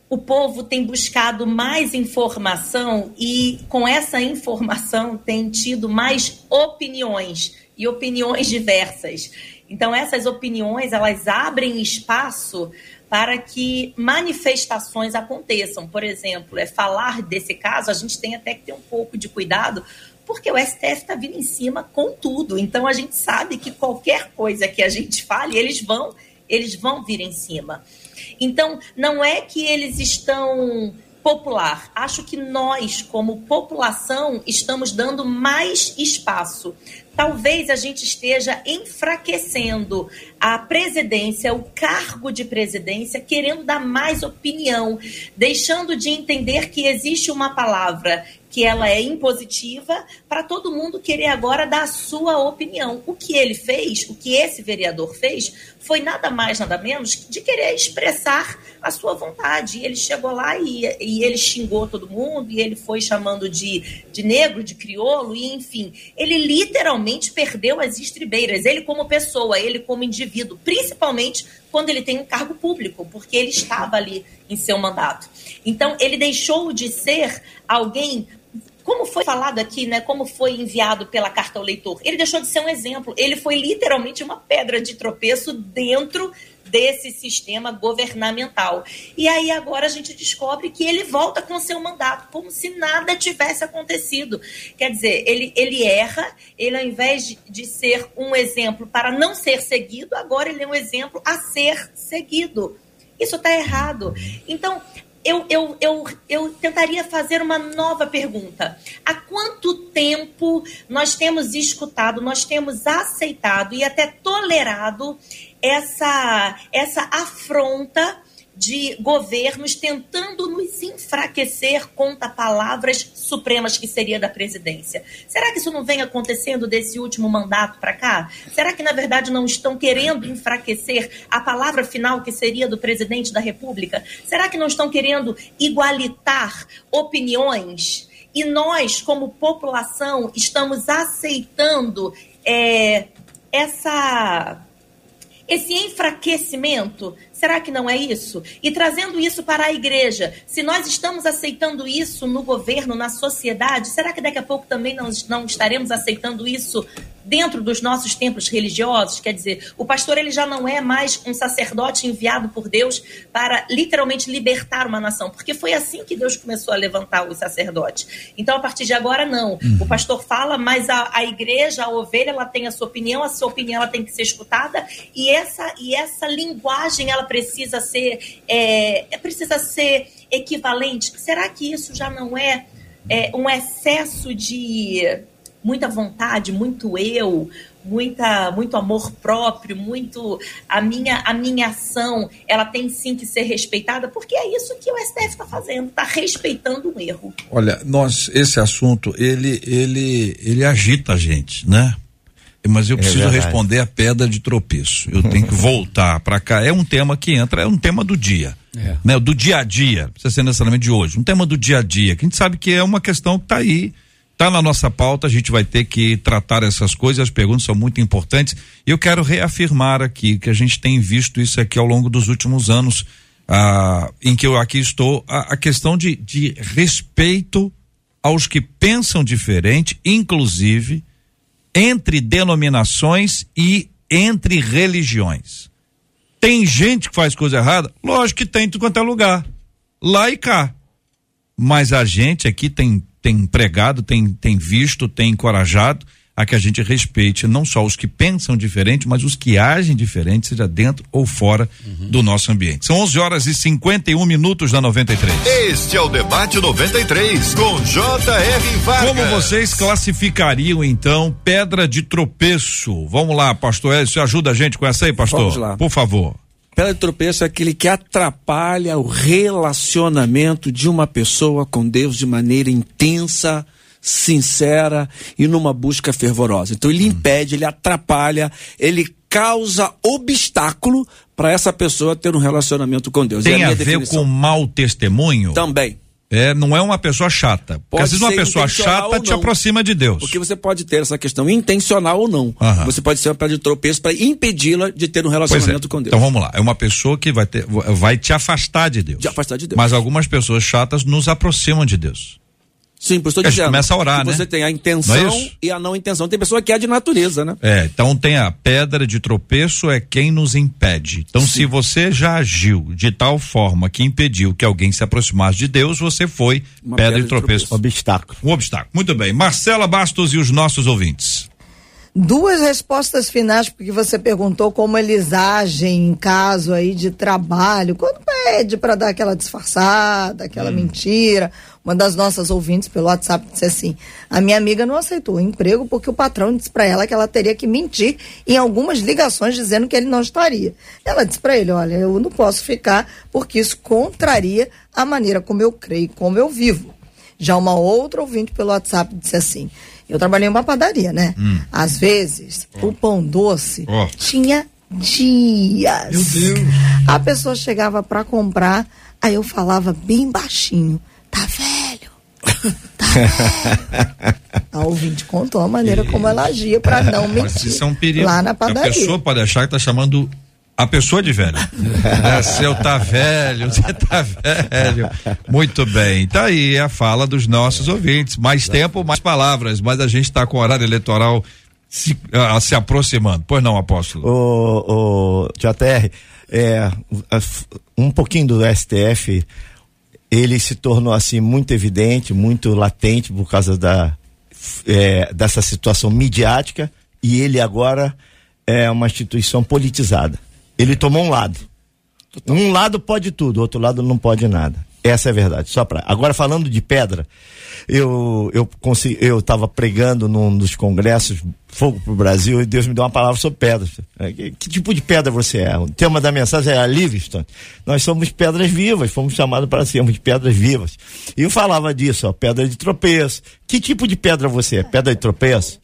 o povo tem buscado mais informação e com essa informação tem tido mais opiniões e opiniões diversas. Então essas opiniões, elas abrem espaço para que manifestações aconteçam. Por exemplo, é falar desse caso, a gente tem até que ter um pouco de cuidado, porque o STF está vindo em cima com tudo. Então a gente sabe que qualquer coisa que a gente fale, eles vão, eles vão vir em cima. Então não é que eles estão popular. Acho que nós, como população, estamos dando mais espaço talvez a gente esteja enfraquecendo a presidência, o cargo de presidência, querendo dar mais opinião, deixando de entender que existe uma palavra que ela é impositiva para todo mundo querer agora dar a sua opinião. O que ele fez, o que esse vereador fez, foi nada mais, nada menos de querer expressar a sua vontade. Ele chegou lá e, e ele xingou todo mundo, e ele foi chamando de, de negro, de crioulo, e enfim, ele literalmente perdeu as estribeiras, ele como pessoa, ele como indivíduo, principalmente quando ele tem um cargo público, porque ele estava ali em seu mandato. Então, ele deixou de ser alguém como foi falado aqui, né, como foi enviado pela carta ao leitor, ele deixou de ser um exemplo. Ele foi literalmente uma pedra de tropeço dentro desse sistema governamental. E aí agora a gente descobre que ele volta com seu mandato, como se nada tivesse acontecido. Quer dizer, ele, ele erra, ele ao invés de, de ser um exemplo para não ser seguido, agora ele é um exemplo a ser seguido. Isso está errado. Então, eu, eu, eu, eu tentaria fazer uma nova pergunta. Há quanto tempo nós temos escutado, nós temos aceitado e até tolerado essa, essa afronta de governos tentando nos enfraquecer contra palavras supremas que seria da presidência. Será que isso não vem acontecendo desse último mandato para cá? Será que na verdade não estão querendo enfraquecer a palavra final que seria do presidente da República? Será que não estão querendo igualitar opiniões? e nós, como população, estamos aceitando é, essa esse enfraquecimento? Será que não é isso? E trazendo isso para a igreja, se nós estamos aceitando isso no governo, na sociedade, será que daqui a pouco também não, não estaremos aceitando isso dentro dos nossos templos religiosos, quer dizer, o pastor ele já não é mais um sacerdote enviado por Deus para literalmente libertar uma nação, porque foi assim que Deus começou a levantar os sacerdotes. Então, a partir de agora, não. Uhum. O pastor fala, mas a, a igreja, a ovelha, ela tem a sua opinião, a sua opinião ela tem que ser escutada e essa, e essa linguagem ela precisa ser, é, precisa ser equivalente. Será que isso já não é, é um excesso de muita vontade, muito eu, muita muito amor próprio, muito a minha a minha ação, ela tem sim que ser respeitada, porque é isso que o STF está fazendo, está respeitando um erro. Olha, nós esse assunto ele ele ele agita a gente, né? Mas eu é preciso é responder a pedra de tropeço. Eu tenho que voltar para cá. É um tema que entra, é um tema do dia. É. Né? Do dia a dia, não precisa ser necessariamente de hoje. Um tema do dia a dia, que a gente sabe que é uma questão que está aí Está na nossa pauta, a gente vai ter que tratar essas coisas, as perguntas são muito importantes. E eu quero reafirmar aqui que a gente tem visto isso aqui ao longo dos últimos anos, ah, em que eu aqui estou, a, a questão de, de respeito aos que pensam diferente, inclusive entre denominações e entre religiões. Tem gente que faz coisa errada? Lógico que tem em quanto é lugar. Lá e cá. Mas a gente aqui tem tem pregado, tem, tem visto, tem encorajado a que a gente respeite não só os que pensam diferente, mas os que agem diferente, seja dentro ou fora uhum. do nosso ambiente. São 11 horas e 51 minutos da 93. Este é o debate 93 com J.R. Vargas. Como vocês classificariam então pedra de tropeço? Vamos lá, pastor Edson, ajuda a gente com essa aí, pastor? Vamos lá. Por favor. Pedra de tropeço é aquele que atrapalha o relacionamento de uma pessoa com Deus de maneira intensa, sincera e numa busca fervorosa. Então ele impede, ele atrapalha, ele causa obstáculo para essa pessoa ter um relacionamento com Deus. Tem é a, a ver com mau testemunho? Também. É, não é uma pessoa chata. Porque às vezes uma pessoa chata te aproxima de Deus. Porque você pode ter essa questão intencional ou não. Uhum. Você pode ser uma pedra de tropeço para impedi-la de ter um relacionamento é. com Deus. Então vamos lá. É uma pessoa que vai, ter, vai te afastar de Deus. De afastar de Deus. Mas algumas pessoas chatas nos aproximam de Deus. Sim, por isso estou dizendo. começa a orar, né? Você tem a intenção é e a não intenção. Tem pessoa que é de natureza, né? É, então tem a pedra de tropeço é quem nos impede. Então Sim. se você já agiu de tal forma que impediu que alguém se aproximasse de Deus, você foi pedra, pedra, de, tropeço. tropeço. Um obstáculo. Um obstáculo. Muito bem. Marcela Bastos e os nossos ouvintes. Duas respostas finais, porque você perguntou como eles agem em caso aí de trabalho, quando pede para dar aquela disfarçada, aquela hum. mentira. Uma das nossas ouvintes pelo WhatsApp disse assim: a minha amiga não aceitou o emprego porque o patrão disse para ela que ela teria que mentir em algumas ligações dizendo que ele não estaria. Ela disse para ele: olha, eu não posso ficar porque isso contraria a maneira como eu creio, como eu vivo. Já uma outra ouvinte pelo WhatsApp disse assim: eu trabalhei em uma padaria, né? Hum. Às vezes, oh. o pão doce oh. tinha dias. Meu Deus. A pessoa chegava para comprar, aí eu falava bem baixinho: tá velho. Tá (laughs) velho. a ouvinte contou a maneira como ela agia para não mentir. Mas isso é um perigo. Lá na padaria. A pessoa pode achar que tá chamando a pessoa de velho. é, seu tá velho, você tá velho. Muito bem. Tá aí a fala dos nossos ouvintes. Mais tempo, mais palavras, mas a gente está com horário eleitoral se, uh, se aproximando. Pois não, apóstolo? O, o JR, é, um pouquinho do STF, ele se tornou assim muito evidente, muito latente por causa da, é, dessa situação midiática e ele agora é uma instituição politizada ele tomou um lado. Um lado pode tudo, outro lado não pode nada. Essa é a verdade. Só para. Agora falando de pedra, eu eu consegui, eu estava pregando num dos congressos Fogo para o Brasil e Deus me deu uma palavra sobre pedras. É, que, que, tipo de pedra você é? O tema da mensagem é a Livingston. Nós somos pedras vivas, fomos chamados para sermos pedras vivas. E eu falava disso, ó, pedra de tropeço. Que tipo de pedra você é? Pedra de tropeço?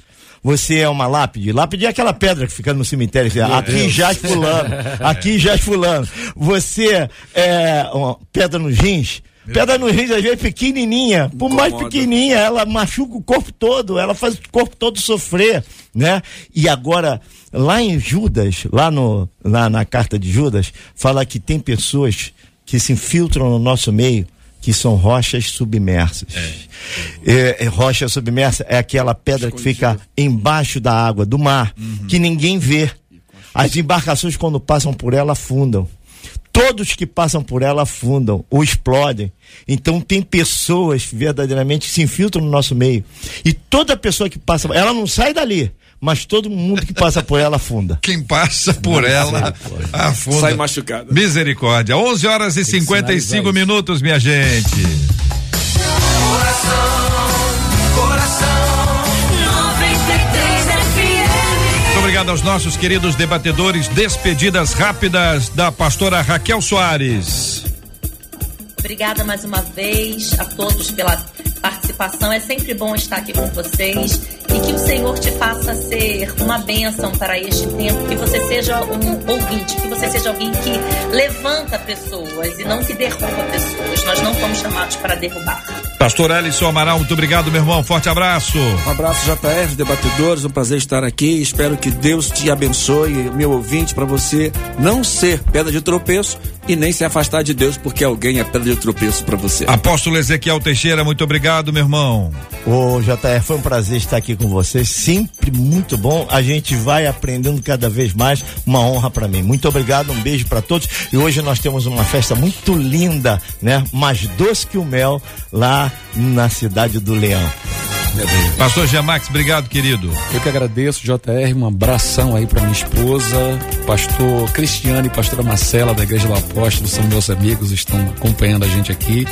Você é uma lápide. Lápide é aquela pedra que fica no cemitério. Meu aqui Deus. jaz fulano, aqui jaz fulano. Você é uma pedra nos rins, Pedra nos rins, às vezes, pequenininha. Por mais pequenininha, ela machuca o corpo todo, ela faz o corpo todo sofrer, né? E agora, lá em Judas, lá, no, lá na carta de Judas, fala que tem pessoas que se infiltram no nosso meio que são rochas submersas. É. É, é, rocha submersa é aquela pedra Escondido. que fica embaixo da água, do mar, uhum. que ninguém vê. As embarcações, quando passam por ela, afundam. Todos que passam por ela afundam ou explodem. Então, tem pessoas verdadeiramente que se infiltram no nosso meio. E toda pessoa que passa, ela não sai dali mas todo mundo que passa por ela afunda. Quem passa por Não, ela afunda. Sai machucado. Misericórdia. 11 horas e 55 minutos, minha gente. Coração, coração, 93 FM. Muito obrigado aos nossos queridos debatedores. Despedidas rápidas da pastora Raquel Soares. Obrigada mais uma vez a todos pela participação. É sempre bom estar aqui com vocês e que o Senhor te faça ser uma bênção para este tempo, que você seja um ouvinte, que você seja alguém que levanta pessoas e não que derruba pessoas. Nós não fomos chamados para derrubar. Pastor Alisson Amaral, muito obrigado, meu irmão. Forte abraço. Um abraço, JF, debatedores. Um prazer estar aqui. Espero que Deus te abençoe, meu ouvinte, para você não ser pedra de tropeço e nem se afastar de Deus porque alguém é pedra de tropeço para você. Apóstolo Ezequiel Teixeira, muito obrigado, meu irmão. Ô, JF, foi um prazer estar aqui com você, sempre muito bom. A gente vai aprendendo cada vez mais, uma honra para mim. Muito obrigado, um beijo para todos. E hoje nós temos uma festa muito linda, né? Mais doce que o mel lá na cidade do Leão. Pastor Gemax, obrigado, querido. Eu que agradeço, JR, um abração aí para minha esposa, pastor Cristiano e pastora Marcela da Igreja do Apóstolo, são meus amigos, estão acompanhando a gente aqui.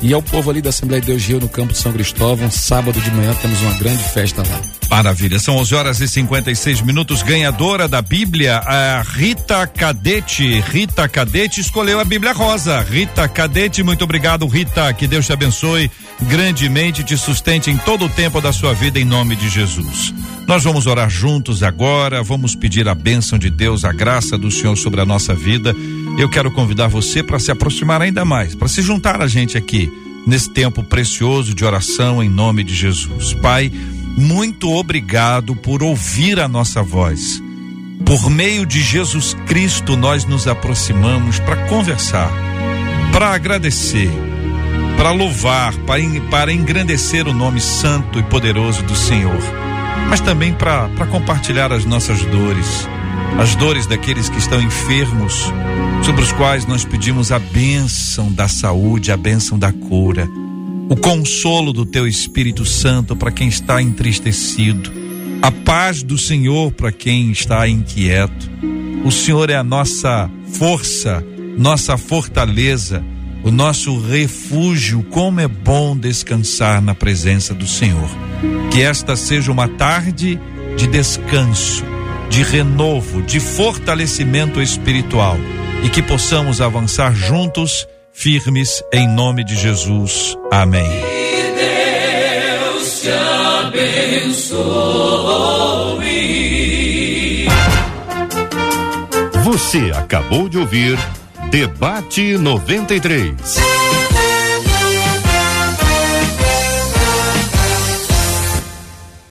E ao povo ali da Assembleia de Deus Rio no campo de São Cristóvão, sábado de manhã temos uma grande festa lá. Maravilha, são 11 horas e 56 minutos. Ganhadora da Bíblia, a Rita Cadete. Rita Cadete escolheu a Bíblia Rosa. Rita Cadete, muito obrigado, Rita. Que Deus te abençoe grandemente te sustente em todo o tempo da sua vida em nome de Jesus. Nós vamos orar juntos agora, vamos pedir a bênção de Deus, a graça do Senhor sobre a nossa vida. Eu quero convidar você para se aproximar ainda mais, para se juntar a gente aqui nesse tempo precioso de oração em nome de Jesus. Pai, muito obrigado por ouvir a nossa voz. Por meio de Jesus Cristo, nós nos aproximamos para conversar, para agradecer para louvar, para, engrandecer o nome santo e poderoso do Senhor, mas também para compartilhar as nossas dores, as dores daqueles que estão enfermos, sobre os quais nós pedimos a bênção da saúde, a bênção da cura, o consolo do Teu Espírito Santo para quem está entristecido, a paz do Senhor para quem está inquieto. O Senhor é a nossa força, nossa fortaleza o nosso refúgio. Como é bom descansar na presença do Senhor. Que esta seja uma tarde de descanso, de renovo, de fortalecimento espiritual e que possamos avançar juntos, firmes, em nome de Jesus. Amém. Deus te abençoe. Você acabou de ouvir. Debate 93.